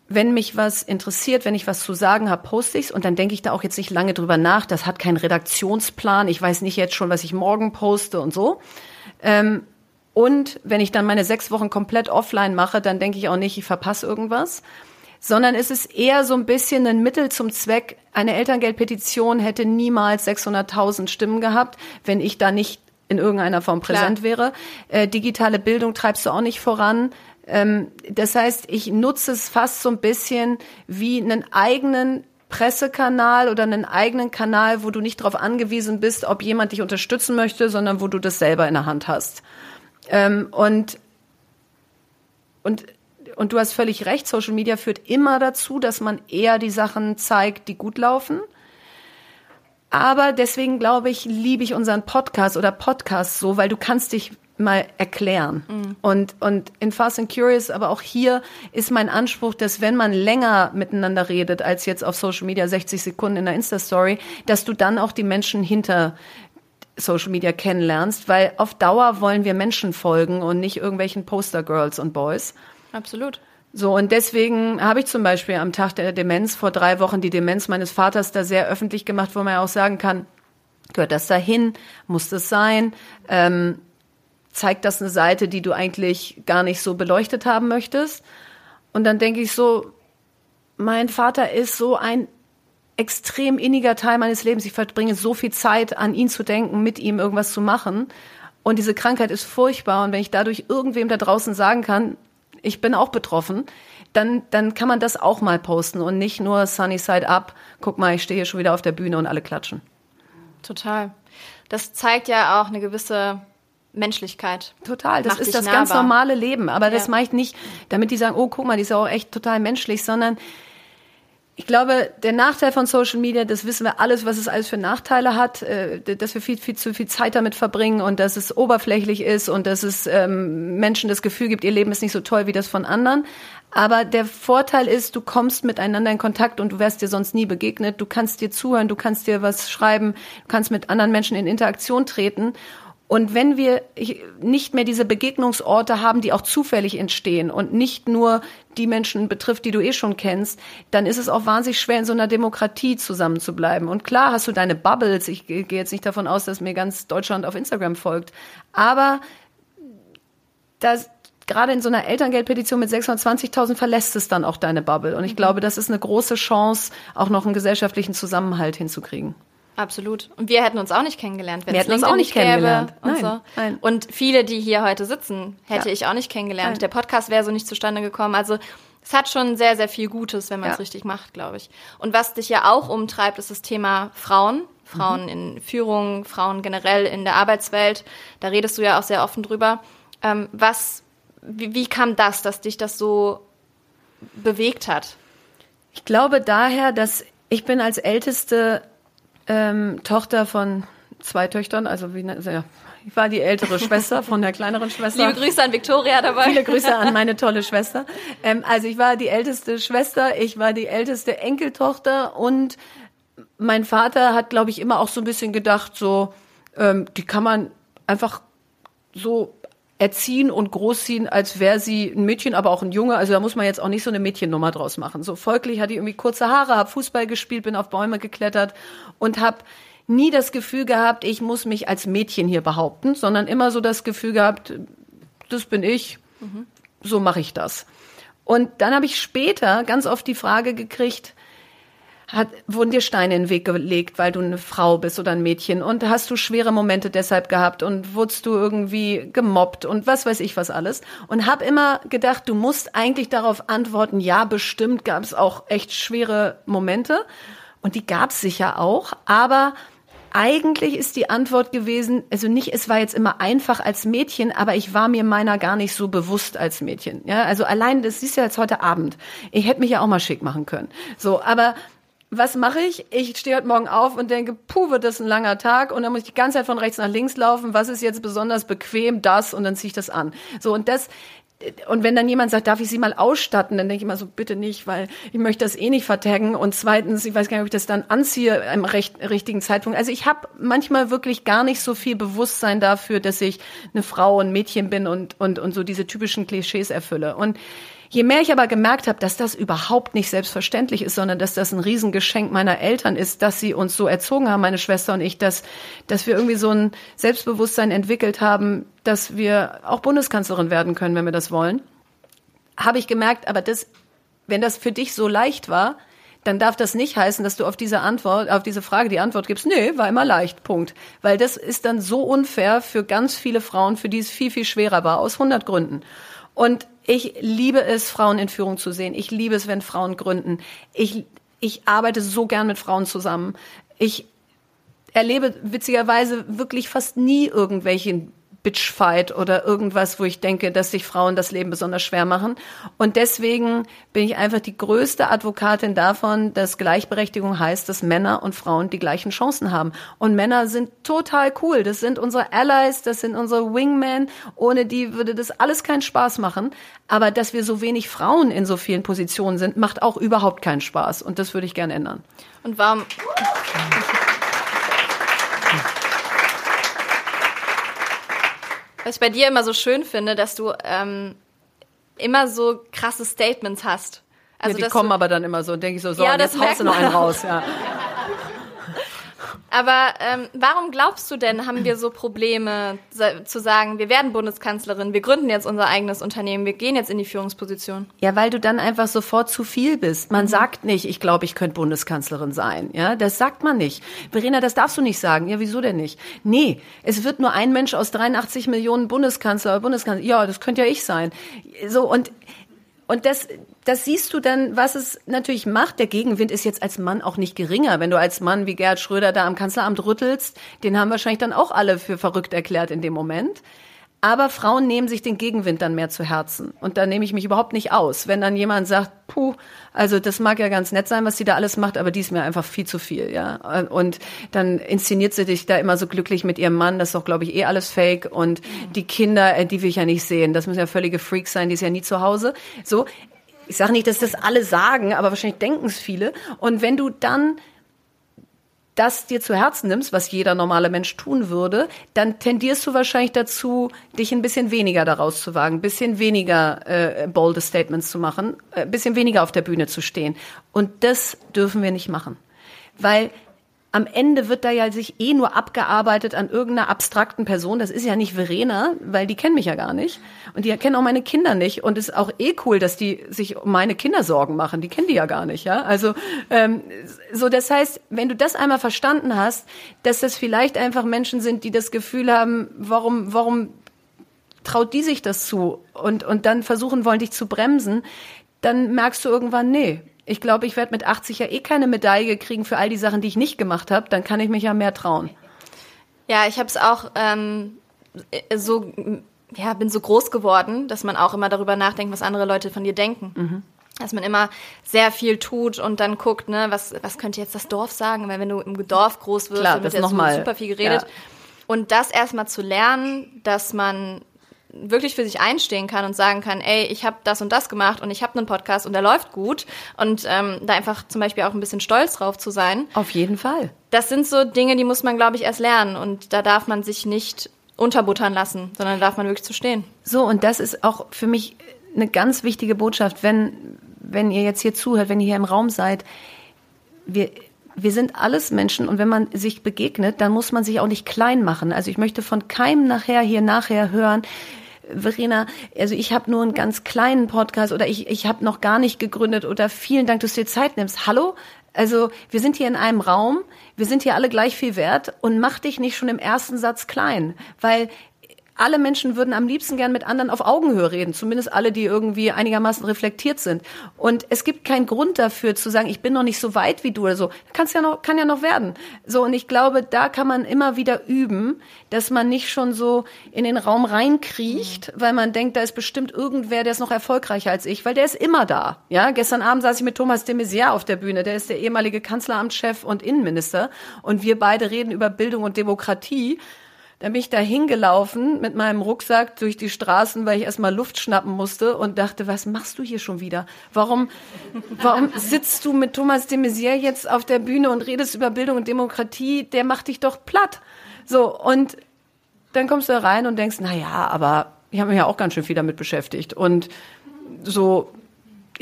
wenn mich was interessiert, wenn ich was zu sagen habe, poste ich's und dann denke ich da auch jetzt nicht lange drüber nach. Das hat keinen Redaktionsplan. Ich weiß nicht jetzt schon, was ich morgen poste und so. Ähm, und wenn ich dann meine sechs Wochen komplett offline mache, dann denke ich auch nicht, ich verpasse irgendwas. Sondern es ist eher so ein bisschen ein Mittel zum Zweck. Eine Elterngeldpetition hätte niemals 600.000 Stimmen gehabt, wenn ich da nicht in irgendeiner Form präsent Klar. wäre. Äh, digitale Bildung treibst du auch nicht voran. Ähm, das heißt, ich nutze es fast so ein bisschen wie einen eigenen Pressekanal oder einen eigenen Kanal, wo du nicht darauf angewiesen bist, ob jemand dich unterstützen möchte, sondern wo du das selber in der Hand hast. Ähm, und, und, und du hast völlig recht, Social Media führt immer dazu, dass man eher die Sachen zeigt, die gut laufen. Aber deswegen glaube ich, liebe ich unseren Podcast oder Podcast so, weil du kannst dich mal erklären. Mhm. Und, und in Fast and Curious, aber auch hier ist mein Anspruch, dass wenn man länger miteinander redet, als jetzt auf Social Media 60 Sekunden in der Insta-Story, dass du dann auch die Menschen hinter Social Media kennenlernst, weil auf Dauer wollen wir Menschen folgen und nicht irgendwelchen Poster-Girls und Boys. Absolut. So, und deswegen habe ich zum Beispiel am Tag der Demenz vor drei Wochen die Demenz meines Vaters da sehr öffentlich gemacht, wo man ja auch sagen kann, gehört das dahin, muss das sein, ähm, zeigt das eine Seite, die du eigentlich gar nicht so beleuchtet haben möchtest. Und dann denke ich so, mein Vater ist so ein extrem inniger Teil meines Lebens. Ich verbringe so viel Zeit, an ihn zu denken, mit ihm irgendwas zu machen. Und diese Krankheit ist furchtbar. Und wenn ich dadurch irgendwem da draußen sagen kann, ich bin auch betroffen, dann, dann kann man das auch mal posten und nicht nur Sunny Side Up, guck mal, ich stehe hier schon wieder auf der Bühne und alle klatschen. Total. Das zeigt ja auch eine gewisse Menschlichkeit. Total, das ist das nahbar. ganz normale Leben. Aber ja. das mache ich nicht, damit die sagen, oh, guck mal, die ist ja auch echt total menschlich, sondern ich glaube, der Nachteil von Social Media, das wissen wir alles, was es alles für Nachteile hat, äh, dass wir viel, viel zu viel Zeit damit verbringen und dass es oberflächlich ist und dass es ähm, Menschen das Gefühl gibt, ihr Leben ist nicht so toll wie das von anderen. Aber der Vorteil ist, du kommst miteinander in Kontakt und du wärst dir sonst nie begegnet. Du kannst dir zuhören, du kannst dir was schreiben, du kannst mit anderen Menschen in Interaktion treten. Und wenn wir nicht mehr diese Begegnungsorte haben, die auch zufällig entstehen und nicht nur die Menschen betrifft, die du eh schon kennst, dann ist es auch wahnsinnig schwer, in so einer Demokratie zusammenzubleiben. Und klar hast du deine Bubbles. Ich gehe jetzt nicht davon aus, dass mir ganz Deutschland auf Instagram folgt. Aber das, gerade in so einer Elterngeldpetition mit 620.000 verlässt es dann auch deine Bubble. Und ich mhm. glaube, das ist eine große Chance, auch noch einen gesellschaftlichen Zusammenhalt hinzukriegen. Absolut. Und wir hätten uns auch nicht kennengelernt, wenn wir es uns auch nicht kennengelernt. und nein, so. Nein. Und viele, die hier heute sitzen, hätte ja. ich auch nicht kennengelernt. Nein. Der Podcast wäre so nicht zustande gekommen. Also es hat schon sehr, sehr viel Gutes, wenn man es ja. richtig macht, glaube ich. Und was dich ja auch umtreibt, ist das Thema Frauen. Frauen mhm. in Führung, Frauen generell in der Arbeitswelt. Da redest du ja auch sehr offen drüber. Ähm, was, wie, wie kam das, dass dich das so bewegt hat? Ich glaube daher, dass ich bin als älteste ähm, Tochter von zwei Töchtern, also wie, ja, ich war die ältere Schwester von der kleineren Schwester. Liebe Grüße an Victoria dabei. Viele Grüße an meine tolle [LAUGHS] Schwester. Ähm, also ich war die älteste Schwester, ich war die älteste Enkeltochter und mein Vater hat, glaube ich, immer auch so ein bisschen gedacht, so, ähm, die kann man einfach so erziehen und großziehen, als wäre sie ein Mädchen, aber auch ein Junge. Also da muss man jetzt auch nicht so eine Mädchennummer draus machen. So folglich hatte ich irgendwie kurze Haare, habe Fußball gespielt, bin auf Bäume geklettert und habe nie das Gefühl gehabt, ich muss mich als Mädchen hier behaupten, sondern immer so das Gefühl gehabt, das bin ich, mhm. so mache ich das. Und dann habe ich später ganz oft die Frage gekriegt, hat, wurden dir Steine in den Weg gelegt, weil du eine Frau bist oder ein Mädchen und hast du schwere Momente deshalb gehabt und wurdest du irgendwie gemobbt und was weiß ich was alles und hab immer gedacht, du musst eigentlich darauf antworten, ja, bestimmt gab es auch echt schwere Momente und die gab es sicher auch, aber eigentlich ist die Antwort gewesen, also nicht, es war jetzt immer einfach als Mädchen, aber ich war mir meiner gar nicht so bewusst als Mädchen. Ja, also allein, das siehst du ja jetzt heute Abend. Ich hätte mich ja auch mal schick machen können. So, aber was mache ich? Ich stehe heute Morgen auf und denke, puh, wird das ein langer Tag und dann muss ich die ganze Zeit von rechts nach links laufen. Was ist jetzt besonders bequem? Das und dann ziehe ich das an. So und das, und wenn dann jemand sagt, darf ich Sie mal ausstatten, dann denke ich immer so, bitte nicht, weil ich möchte das eh nicht vertaggen. Und zweitens, ich weiß gar nicht, ob ich das dann anziehe im recht, richtigen Zeitpunkt. Also ich habe manchmal wirklich gar nicht so viel Bewusstsein dafür, dass ich eine Frau, ein Mädchen bin und, und, und so diese typischen Klischees erfülle. Und Je mehr ich aber gemerkt habe, dass das überhaupt nicht selbstverständlich ist, sondern dass das ein Riesengeschenk meiner Eltern ist, dass sie uns so erzogen haben, meine Schwester und ich, dass, dass wir irgendwie so ein Selbstbewusstsein entwickelt haben, dass wir auch Bundeskanzlerin werden können, wenn wir das wollen, habe ich gemerkt, aber das, wenn das für dich so leicht war, dann darf das nicht heißen, dass du auf diese Antwort, auf diese Frage die Antwort gibst, nee, war immer leicht, Punkt. Weil das ist dann so unfair für ganz viele Frauen, für die es viel, viel schwerer war, aus 100 Gründen. Und ich liebe es, Frauen in Führung zu sehen. Ich liebe es, wenn Frauen gründen. Ich, ich arbeite so gern mit Frauen zusammen. Ich erlebe witzigerweise wirklich fast nie irgendwelchen Bitchfight oder irgendwas, wo ich denke, dass sich Frauen das Leben besonders schwer machen. Und deswegen bin ich einfach die größte Advokatin davon, dass Gleichberechtigung heißt, dass Männer und Frauen die gleichen Chancen haben. Und Männer sind total cool. Das sind unsere Allies, das sind unsere Wingmen. Ohne die würde das alles keinen Spaß machen. Aber dass wir so wenig Frauen in so vielen Positionen sind, macht auch überhaupt keinen Spaß. Und das würde ich gerne ändern. Und warum? Was ich bei dir immer so schön finde, dass du ähm, immer so krasse Statements hast. Also ja, die kommen aber dann immer so, denke ich so, so, ja, jetzt haust du noch einen raus. Ja. Aber ähm, warum glaubst du denn, haben wir so Probleme zu sagen, wir werden Bundeskanzlerin, wir gründen jetzt unser eigenes Unternehmen, wir gehen jetzt in die Führungsposition? Ja, weil du dann einfach sofort zu viel bist. Man mhm. sagt nicht, ich glaube, ich könnte Bundeskanzlerin sein. Ja, das sagt man nicht. Verena, das darfst du nicht sagen. Ja, wieso denn nicht? Nee, es wird nur ein Mensch aus 83 Millionen Bundeskanzler, Bundeskanzler. Ja, das könnte ja ich sein. So und und das, das siehst du dann, was es natürlich macht. Der Gegenwind ist jetzt als Mann auch nicht geringer. Wenn du als Mann wie Gerhard Schröder da am Kanzleramt rüttelst, den haben wahrscheinlich dann auch alle für verrückt erklärt in dem Moment. Aber Frauen nehmen sich den Gegenwind dann mehr zu Herzen. Und da nehme ich mich überhaupt nicht aus. Wenn dann jemand sagt, puh, also das mag ja ganz nett sein, was sie da alles macht, aber die ist mir einfach viel zu viel, ja. Und dann inszeniert sie dich da immer so glücklich mit ihrem Mann. Das ist doch, glaube ich, eh alles fake. Und die Kinder, äh, die will ich ja nicht sehen. Das müssen ja völlige Freaks sein, die ist ja nie zu Hause. So. Ich sage nicht, dass das alle sagen, aber wahrscheinlich denken es viele. Und wenn du dann das dir zu Herzen nimmst, was jeder normale Mensch tun würde, dann tendierst du wahrscheinlich dazu, dich ein bisschen weniger daraus zu wagen, ein bisschen weniger äh, bolde Statements zu machen, ein äh, bisschen weniger auf der Bühne zu stehen. Und das dürfen wir nicht machen. Weil am Ende wird da ja sich eh nur abgearbeitet an irgendeiner abstrakten Person. Das ist ja nicht Verena, weil die kennen mich ja gar nicht. Und die kennen auch meine Kinder nicht. Und es ist auch eh cool, dass die sich um meine Kinder Sorgen machen. Die kennen die ja gar nicht, ja. Also ähm, so, das heißt, wenn du das einmal verstanden hast, dass das vielleicht einfach Menschen sind, die das Gefühl haben, warum, warum traut die sich das zu und und dann versuchen wollen, dich zu bremsen, dann merkst du irgendwann, nee, ich glaube, ich werde mit 80 ja eh keine Medaille kriegen für all die Sachen, die ich nicht gemacht habe. Dann kann ich mich ja mehr trauen. Ja, ich habe es auch ähm, so, ja, bin so groß geworden, dass man auch immer darüber nachdenkt, was andere Leute von dir denken. Mhm. Dass man immer sehr viel tut und dann guckt, ne, was, was könnte jetzt das Dorf sagen? Weil wenn du im Dorf groß wirst, Klar, wird ja so super viel geredet. Ja. Und das erstmal zu lernen, dass man wirklich für sich einstehen kann und sagen kann, ey, ich habe das und das gemacht und ich habe einen Podcast und der läuft gut und ähm, da einfach zum Beispiel auch ein bisschen stolz drauf zu sein. Auf jeden Fall. Das sind so Dinge, die muss man, glaube ich, erst lernen und da darf man sich nicht unterbuttern lassen, sondern da darf man wirklich zu stehen. So, und das ist auch für mich eine ganz wichtige Botschaft, wenn, wenn ihr jetzt hier zuhört, wenn ihr hier im Raum seid. Wir, wir sind alles Menschen und wenn man sich begegnet, dann muss man sich auch nicht klein machen. Also ich möchte von keinem nachher hier nachher hören, Verena, also ich habe nur einen ganz kleinen Podcast oder ich, ich habe noch gar nicht gegründet oder vielen Dank, dass du dir Zeit nimmst. Hallo? Also wir sind hier in einem Raum, wir sind hier alle gleich viel wert und mach dich nicht schon im ersten Satz klein, weil alle Menschen würden am liebsten gern mit anderen auf Augenhöhe reden, zumindest alle, die irgendwie einigermaßen reflektiert sind. Und es gibt keinen Grund dafür zu sagen, ich bin noch nicht so weit wie du oder so. Kann's ja noch, kann ja noch werden. So, und ich glaube, da kann man immer wieder üben, dass man nicht schon so in den Raum reinkriecht, mhm. weil man denkt, da ist bestimmt irgendwer, der ist noch erfolgreicher als ich, weil der ist immer da. Ja, gestern Abend saß ich mit Thomas de Maizière auf der Bühne, der ist der ehemalige Kanzleramtschef und Innenminister und wir beide reden über Bildung und Demokratie. Da bin ich da hingelaufen mit meinem Rucksack durch die Straßen, weil ich erstmal Luft schnappen musste und dachte, was machst du hier schon wieder? Warum, warum sitzt du mit Thomas de Maizière jetzt auf der Bühne und redest über Bildung und Demokratie? Der macht dich doch platt. So, und dann kommst du da rein und denkst, na ja, aber ich habe mich ja auch ganz schön viel damit beschäftigt. Und so,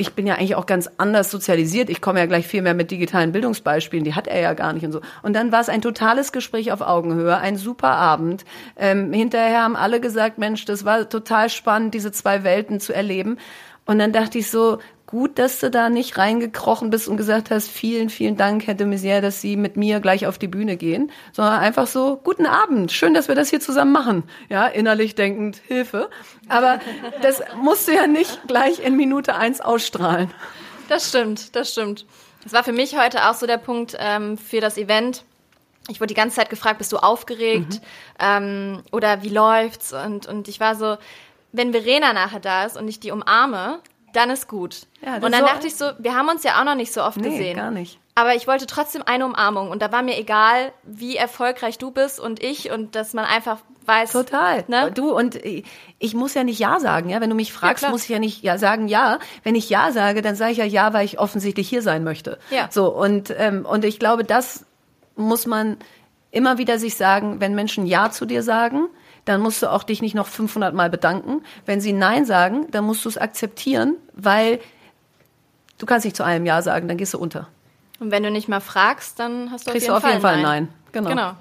ich bin ja eigentlich auch ganz anders sozialisiert. Ich komme ja gleich viel mehr mit digitalen Bildungsbeispielen, die hat er ja gar nicht und so. Und dann war es ein totales Gespräch auf Augenhöhe, ein super Abend. Ähm, hinterher haben alle gesagt, Mensch, das war total spannend, diese zwei Welten zu erleben. Und dann dachte ich so, gut, dass du da nicht reingekrochen bist und gesagt hast, vielen, vielen Dank, Herr de Maizière, dass Sie mit mir gleich auf die Bühne gehen, sondern einfach so, guten Abend, schön, dass wir das hier zusammen machen. Ja, innerlich denkend, Hilfe. Aber das musst du ja nicht gleich in Minute eins ausstrahlen. Das stimmt, das stimmt. Das war für mich heute auch so der Punkt ähm, für das Event. Ich wurde die ganze Zeit gefragt, bist du aufgeregt? Mhm. Ähm, oder wie läuft's? Und, und ich war so, wenn Verena nachher da ist und ich die umarme, dann ist gut. Ja, und dann so dachte ich so, wir haben uns ja auch noch nicht so oft nee, gesehen. gar nicht. Aber ich wollte trotzdem eine Umarmung und da war mir egal, wie erfolgreich du bist und ich und dass man einfach weiß. Total. Ne? Du und ich muss ja nicht ja sagen, ja. Wenn du mich fragst, ja, muss ich ja nicht ja sagen ja. Wenn ich ja sage, dann sage ich ja ja, weil ich offensichtlich hier sein möchte. Ja. So und ähm, und ich glaube, das muss man immer wieder sich sagen, wenn Menschen ja zu dir sagen dann musst du auch dich nicht noch 500 Mal bedanken. Wenn sie Nein sagen, dann musst du es akzeptieren, weil du kannst nicht zu allem Ja sagen, dann gehst du unter. Und wenn du nicht mal fragst, dann hast du Kriegst auf jeden, du auf jeden Fall Nein. Nein. Genau. genau.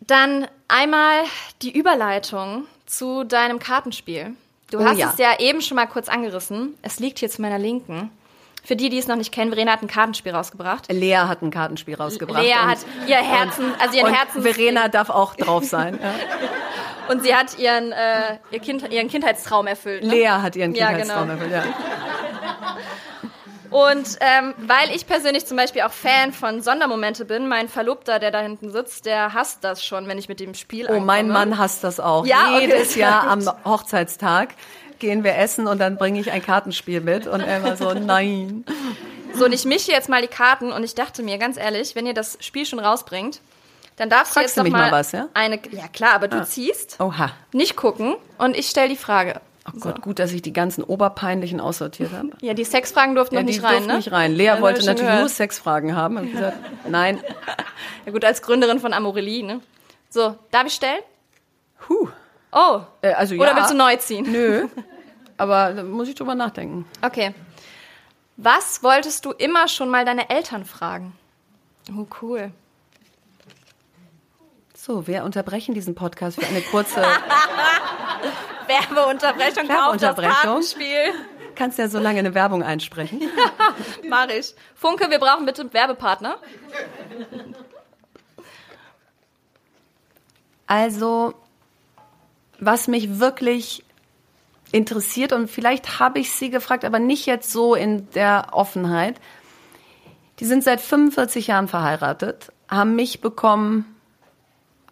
Dann einmal die Überleitung zu deinem Kartenspiel. Du oh, hast ja. es ja eben schon mal kurz angerissen. Es liegt hier zu meiner Linken. Für die, die es noch nicht kennen, Verena hat ein Kartenspiel rausgebracht. Lea hat ein Kartenspiel rausgebracht. Lea hat ihr Herzen, also ihren Herzen. Verena darf auch drauf sein. Ja. [LAUGHS] Und sie hat ihren, äh, ihr kind, ihren Kindheitstraum erfüllt. Ne? Lea hat ihren Kindheitstraum ja, genau. erfüllt, ja. [LAUGHS] Und ähm, weil ich persönlich zum Beispiel auch Fan von Sondermomente bin, mein Verlobter, der da hinten sitzt, der hasst das schon, wenn ich mit dem Spiel Oh, ankomme. mein Mann hasst das auch. Ja, Jedes okay. Jahr am [LAUGHS] Hochzeitstag gehen wir essen und dann bringe ich ein Kartenspiel mit und er immer so, nein. So, und ich mische jetzt mal die Karten und ich dachte mir, ganz ehrlich, wenn ihr das Spiel schon rausbringt, dann darfst Fragst du jetzt noch mal, mal was, ja? eine, ja klar, aber du ah. ziehst, Oha. nicht gucken und ich stelle die Frage. Oh Gott, so. gut, dass ich die ganzen oberpeinlichen aussortiert habe. Ja, die Sexfragen durften ja, noch nicht rein, ne? nicht rein. Lea ja, wollte natürlich gehört. nur Sexfragen haben. Hab ich gesagt, [LAUGHS] nein. Ja gut, als Gründerin von Amorelie, ne? So, darf ich stellen? Huh. Oh. Äh, also ja. Oder willst du neu ziehen? Nö. Aber da muss ich drüber nachdenken. Okay. Was wolltest du immer schon mal deine Eltern fragen? Oh, cool. So, wir unterbrechen diesen Podcast für eine kurze [LAUGHS] Werbeunterbrechung. Werbeunterbrechung. Kannst ja so lange eine Werbung einsprechen. [LAUGHS] ja, mach ich. Funke, wir brauchen bitte einen Werbepartner. Also, was mich wirklich interessiert und vielleicht habe ich sie gefragt, aber nicht jetzt so in der Offenheit. Die sind seit 45 Jahren verheiratet, haben mich bekommen,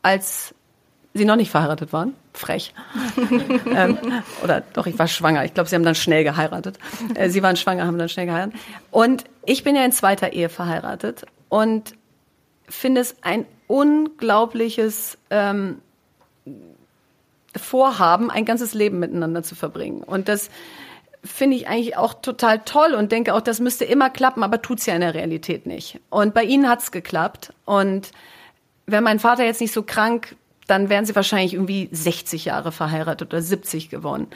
als sie noch nicht verheiratet waren. Frech. [LAUGHS] ähm, oder doch, ich war schwanger. Ich glaube, sie haben dann schnell geheiratet. Äh, sie waren schwanger, haben dann schnell geheiratet. Und ich bin ja in zweiter Ehe verheiratet und finde es ein unglaubliches ähm, vorhaben, ein ganzes Leben miteinander zu verbringen. Und das finde ich eigentlich auch total toll und denke auch, das müsste immer klappen, aber tut's ja in der Realität nicht. Und bei ihnen hat's geklappt. Und wäre mein Vater jetzt nicht so krank, dann wären sie wahrscheinlich irgendwie 60 Jahre verheiratet oder 70 geworden.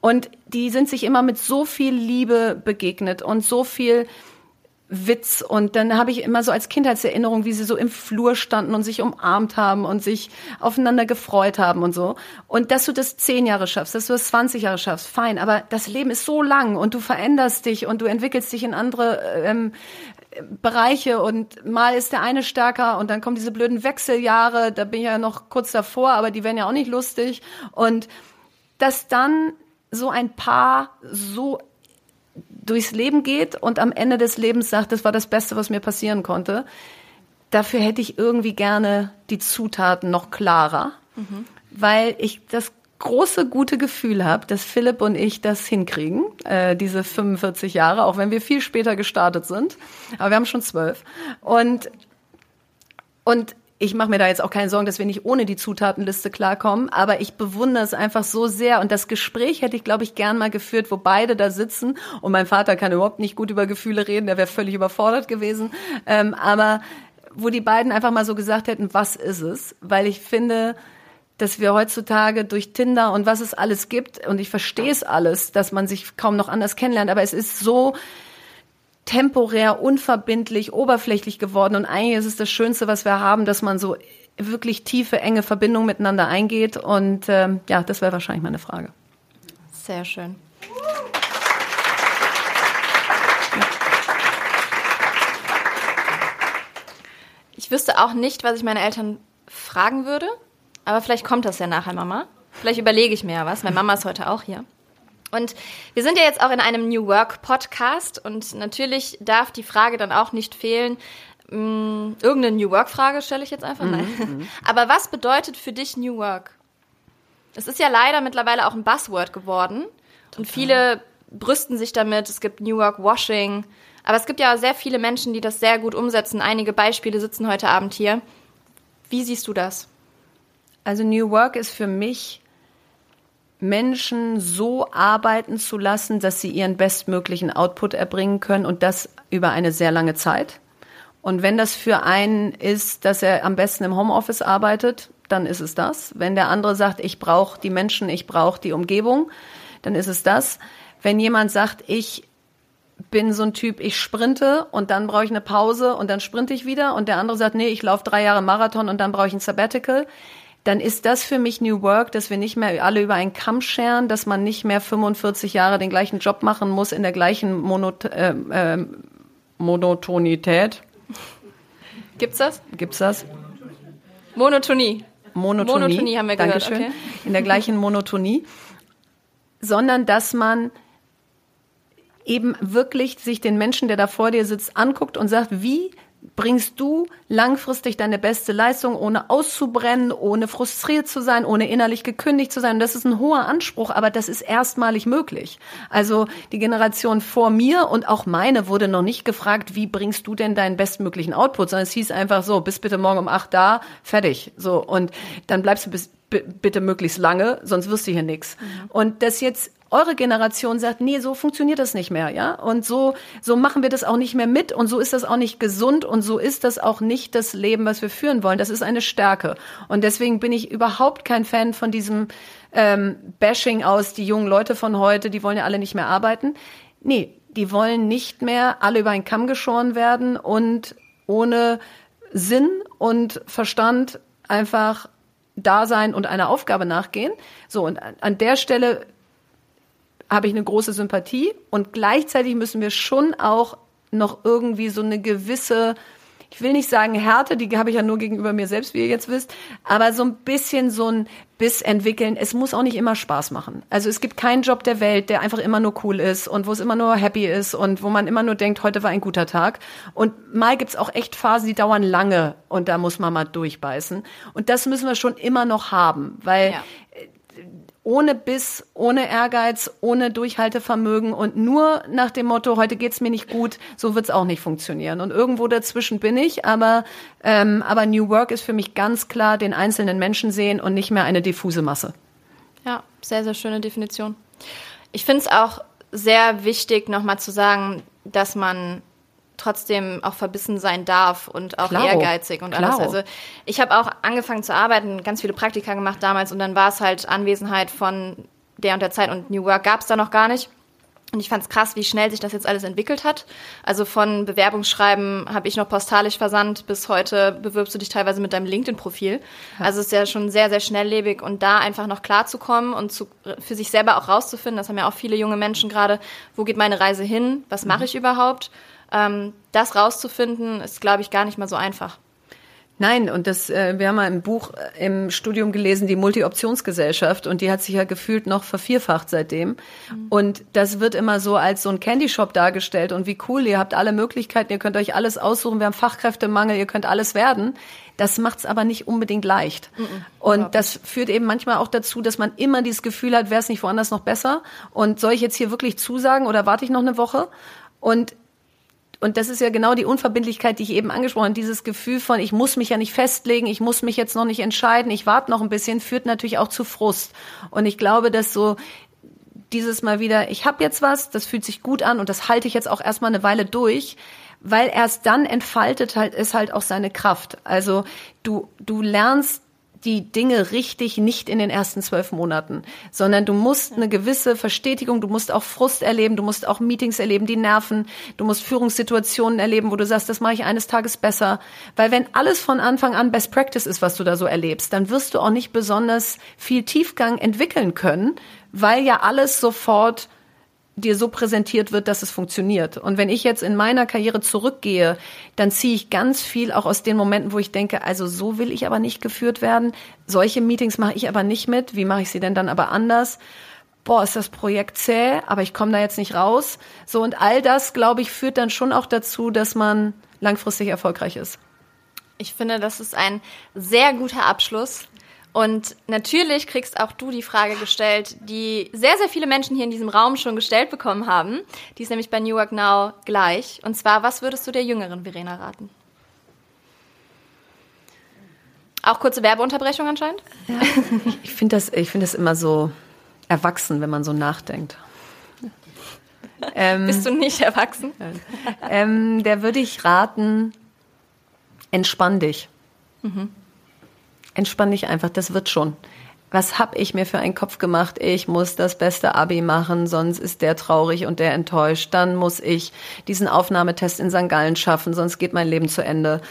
Und die sind sich immer mit so viel Liebe begegnet und so viel Witz und dann habe ich immer so als Kindheitserinnerung, wie sie so im Flur standen und sich umarmt haben und sich aufeinander gefreut haben und so. Und dass du das zehn Jahre schaffst, dass du das 20 Jahre schaffst, fein. Aber das Leben ist so lang und du veränderst dich und du entwickelst dich in andere ähm, Bereiche und mal ist der eine stärker und dann kommen diese blöden Wechseljahre, da bin ich ja noch kurz davor, aber die werden ja auch nicht lustig und dass dann so ein Paar so durchs Leben geht und am Ende des Lebens sagt, das war das Beste, was mir passieren konnte. Dafür hätte ich irgendwie gerne die Zutaten noch klarer, mhm. weil ich das große gute Gefühl habe, dass Philipp und ich das hinkriegen, äh, diese 45 Jahre, auch wenn wir viel später gestartet sind. Aber wir haben schon zwölf. Und, und ich mache mir da jetzt auch keine Sorgen, dass wir nicht ohne die Zutatenliste klarkommen, aber ich bewundere es einfach so sehr. Und das Gespräch hätte ich, glaube ich, gern mal geführt, wo beide da sitzen. Und mein Vater kann überhaupt nicht gut über Gefühle reden, der wäre völlig überfordert gewesen. Ähm, aber wo die beiden einfach mal so gesagt hätten, was ist es? Weil ich finde, dass wir heutzutage durch Tinder und was es alles gibt, und ich verstehe es alles, dass man sich kaum noch anders kennenlernt, aber es ist so temporär, unverbindlich, oberflächlich geworden. Und eigentlich ist es das Schönste, was wir haben, dass man so wirklich tiefe, enge Verbindungen miteinander eingeht. Und ähm, ja, das wäre wahrscheinlich meine Frage. Sehr schön. Ich wüsste auch nicht, was ich meine Eltern fragen würde. Aber vielleicht kommt das ja nachher, Mama. Vielleicht überlege ich mir ja was, weil Mama ist heute auch hier. Und wir sind ja jetzt auch in einem New Work Podcast und natürlich darf die Frage dann auch nicht fehlen, mh, mm, irgendeine New Work Frage stelle ich jetzt einfach. Nein. Mhm. [LAUGHS] Aber was bedeutet für dich New Work? Es ist ja leider mittlerweile auch ein Buzzword geworden Total. und viele brüsten sich damit. Es gibt New Work Washing, aber es gibt ja sehr viele Menschen, die das sehr gut umsetzen. Einige Beispiele sitzen heute Abend hier. Wie siehst du das? Also New Work ist für mich, Menschen so arbeiten zu lassen, dass sie ihren bestmöglichen Output erbringen können und das über eine sehr lange Zeit. Und wenn das für einen ist, dass er am besten im Homeoffice arbeitet, dann ist es das. Wenn der andere sagt, ich brauche die Menschen, ich brauche die Umgebung, dann ist es das. Wenn jemand sagt, ich bin so ein Typ, ich sprinte und dann brauche ich eine Pause und dann sprinte ich wieder und der andere sagt, nee, ich laufe drei Jahre Marathon und dann brauche ich ein Sabbatical dann ist das für mich New Work, dass wir nicht mehr alle über einen Kamm scheren, dass man nicht mehr 45 Jahre den gleichen Job machen muss in der gleichen Monot äh, äh, Monotonität. Gibt's das? Gibt's das? Monotonie. Monotonie. Monotonie haben wir gehört. Dankeschön. Okay. In der gleichen Monotonie. Sondern dass man eben wirklich sich den Menschen, der da vor dir sitzt, anguckt und sagt, wie bringst du langfristig deine beste Leistung, ohne auszubrennen, ohne frustriert zu sein, ohne innerlich gekündigt zu sein. Und das ist ein hoher Anspruch, aber das ist erstmalig möglich. Also die Generation vor mir und auch meine wurde noch nicht gefragt, wie bringst du denn deinen bestmöglichen Output, sondern es hieß einfach so, bis bitte morgen um acht da, fertig. So und dann bleibst du bis bitte möglichst lange, sonst wirst du hier nichts. Mhm. Und das jetzt eure Generation sagt, nee, so funktioniert das nicht mehr, ja? Und so, so machen wir das auch nicht mehr mit und so ist das auch nicht gesund und so ist das auch nicht das Leben, was wir führen wollen. Das ist eine Stärke. Und deswegen bin ich überhaupt kein Fan von diesem ähm, Bashing aus, die jungen Leute von heute, die wollen ja alle nicht mehr arbeiten. Nee, die wollen nicht mehr alle über einen Kamm geschoren werden und ohne Sinn und Verstand einfach da sein und einer Aufgabe nachgehen. So, und an der Stelle habe ich eine große Sympathie und gleichzeitig müssen wir schon auch noch irgendwie so eine gewisse, ich will nicht sagen Härte, die habe ich ja nur gegenüber mir selbst, wie ihr jetzt wisst, aber so ein bisschen so ein Biss entwickeln. Es muss auch nicht immer Spaß machen. Also es gibt keinen Job der Welt, der einfach immer nur cool ist und wo es immer nur happy ist und wo man immer nur denkt, heute war ein guter Tag. Und mal gibt's auch echt Phasen, die dauern lange und da muss man mal durchbeißen. Und das müssen wir schon immer noch haben, weil ja ohne Biss, ohne Ehrgeiz, ohne Durchhaltevermögen und nur nach dem Motto, heute geht's mir nicht gut, so wird's auch nicht funktionieren. Und irgendwo dazwischen bin ich, aber, ähm, aber New Work ist für mich ganz klar den einzelnen Menschen sehen und nicht mehr eine diffuse Masse. Ja, sehr, sehr schöne Definition. Ich finde es auch sehr wichtig, nochmal zu sagen, dass man trotzdem auch verbissen sein darf und auch Klaro. ehrgeizig und Klaro. alles. Also ich habe auch angefangen zu arbeiten, ganz viele Praktika gemacht damals und dann war es halt Anwesenheit von der und der Zeit und New Work gab es da noch gar nicht. Und ich fand es krass, wie schnell sich das jetzt alles entwickelt hat. Also von Bewerbungsschreiben habe ich noch postalisch versandt, bis heute bewirbst du dich teilweise mit deinem LinkedIn-Profil. Ja. Also es ist ja schon sehr, sehr schnelllebig und da einfach noch klarzukommen und zu, für sich selber auch rauszufinden, das haben ja auch viele junge Menschen gerade, wo geht meine Reise hin, was mache mhm. ich überhaupt? Ähm, das rauszufinden, ist, glaube ich, gar nicht mal so einfach. Nein, und das, äh, wir haben mal im Buch äh, im Studium gelesen, die Multi-Optionsgesellschaft, und die hat sich ja gefühlt noch vervierfacht seitdem. Mhm. Und das wird immer so als so ein Candy Shop dargestellt und wie cool, ihr habt alle Möglichkeiten, ihr könnt euch alles aussuchen, wir haben Fachkräftemangel, ihr könnt alles werden. Das macht's aber nicht unbedingt leicht. Mhm. Und das führt eben manchmal auch dazu, dass man immer dieses Gefühl hat, wäre es nicht woanders noch besser? Und soll ich jetzt hier wirklich zusagen oder warte ich noch eine Woche? Und und das ist ja genau die Unverbindlichkeit, die ich eben angesprochen habe. Dieses Gefühl von, ich muss mich ja nicht festlegen, ich muss mich jetzt noch nicht entscheiden, ich warte noch ein bisschen, führt natürlich auch zu Frust. Und ich glaube, dass so dieses Mal wieder, ich habe jetzt was, das fühlt sich gut an und das halte ich jetzt auch erstmal eine Weile durch, weil erst dann entfaltet halt es halt auch seine Kraft. Also du du lernst die Dinge richtig nicht in den ersten zwölf Monaten, sondern du musst eine gewisse Verstetigung, du musst auch Frust erleben, du musst auch Meetings erleben, die nerven, du musst Führungssituationen erleben, wo du sagst, das mache ich eines Tages besser. Weil wenn alles von Anfang an Best Practice ist, was du da so erlebst, dann wirst du auch nicht besonders viel Tiefgang entwickeln können, weil ja alles sofort dir so präsentiert wird, dass es funktioniert. Und wenn ich jetzt in meiner Karriere zurückgehe, dann ziehe ich ganz viel auch aus den Momenten, wo ich denke, also so will ich aber nicht geführt werden. Solche Meetings mache ich aber nicht mit. Wie mache ich sie denn dann aber anders? Boah, ist das Projekt zäh, aber ich komme da jetzt nicht raus. So und all das, glaube ich, führt dann schon auch dazu, dass man langfristig erfolgreich ist. Ich finde, das ist ein sehr guter Abschluss. Und natürlich kriegst auch du die Frage gestellt, die sehr, sehr viele Menschen hier in diesem Raum schon gestellt bekommen haben. Die ist nämlich bei New York Now gleich. Und zwar, was würdest du der jüngeren Verena raten? Auch kurze Werbeunterbrechung anscheinend? Ja, ich finde das, ich das immer so erwachsen, wenn man so nachdenkt. Ähm, Bist du nicht erwachsen? Ähm, der würde ich raten, entspann dich. Mhm. Entspann dich einfach, das wird schon. Was hab ich mir für einen Kopf gemacht? Ich muss das beste Abi machen, sonst ist der traurig und der enttäuscht. Dann muss ich diesen Aufnahmetest in St. Gallen schaffen, sonst geht mein Leben zu Ende.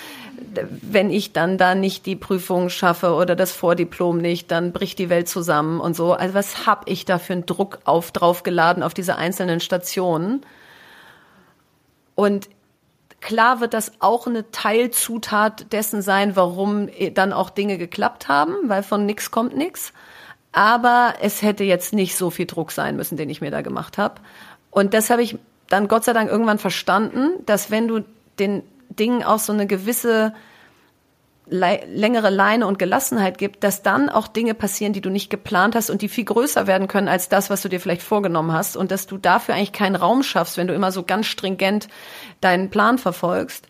Wenn ich dann da nicht die Prüfung schaffe oder das Vordiplom nicht, dann bricht die Welt zusammen und so. Also was hab ich da für einen Druck auf draufgeladen auf diese einzelnen Stationen? Und Klar wird das auch eine Teilzutat dessen sein, warum dann auch Dinge geklappt haben, weil von nix kommt nix. Aber es hätte jetzt nicht so viel Druck sein müssen, den ich mir da gemacht habe. Und das habe ich dann Gott sei Dank irgendwann verstanden, dass wenn du den Dingen auch so eine gewisse längere Leine und Gelassenheit gibt, dass dann auch Dinge passieren, die du nicht geplant hast und die viel größer werden können als das, was du dir vielleicht vorgenommen hast und dass du dafür eigentlich keinen Raum schaffst, wenn du immer so ganz stringent deinen Plan verfolgst.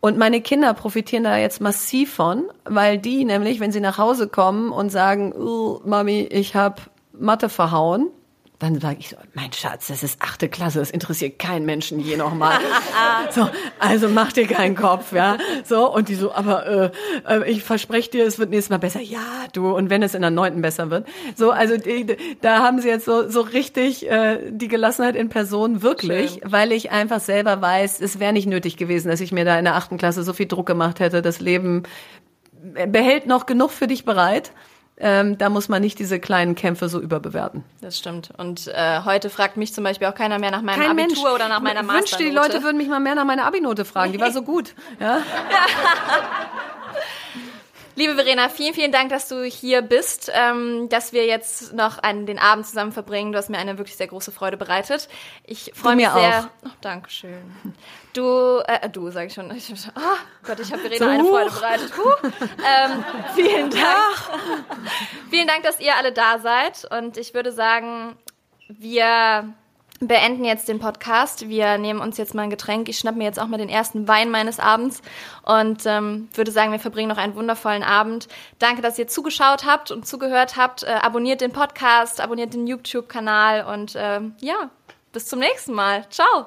Und meine Kinder profitieren da jetzt massiv von, weil die nämlich, wenn sie nach Hause kommen und sagen, oh, Mami, ich habe Mathe verhauen, dann sage ich so, mein Schatz, das ist achte Klasse, das interessiert keinen Menschen je nochmal. [LAUGHS] so, also mach dir keinen Kopf, ja. So, und die so, aber äh, äh, ich verspreche dir, es wird nächstes Mal besser. Ja, du, und wenn es in der neunten besser wird. So, also die, da haben sie jetzt so, so richtig äh, die Gelassenheit in Person, wirklich, Schön. weil ich einfach selber weiß, es wäre nicht nötig gewesen, dass ich mir da in der achten Klasse so viel Druck gemacht hätte. Das Leben behält noch genug für dich bereit. Ähm, da muss man nicht diese kleinen Kämpfe so überbewerten. Das stimmt. Und äh, heute fragt mich zum Beispiel auch keiner mehr nach meinem Kein Abitur Mensch. oder nach meiner Masternote. Ich wünschte, die Leute würden mich mal mehr nach meiner Abinote fragen. Die war so gut. Ja? [LAUGHS] [LAUGHS] Liebe Verena, vielen, vielen Dank, dass du hier bist, ähm, dass wir jetzt noch einen, den Abend zusammen verbringen. Du hast mir eine wirklich sehr große Freude bereitet. Ich freue mich sehr. Auch. Oh, Dankeschön. Du, äh, du, sag ich schon. Ich, oh Gott, ich habe Verena so, eine Freude bereitet. Huh. Ähm, vielen Dank. vielen Dank, dass ihr alle da seid. Und ich würde sagen, wir beenden jetzt den Podcast. Wir nehmen uns jetzt mal ein Getränk. Ich schnapp mir jetzt auch mal den ersten Wein meines Abends und ähm, würde sagen, wir verbringen noch einen wundervollen Abend. Danke, dass ihr zugeschaut habt und zugehört habt. Äh, abonniert den Podcast, abonniert den YouTube-Kanal und ähm, ja, bis zum nächsten Mal. Ciao.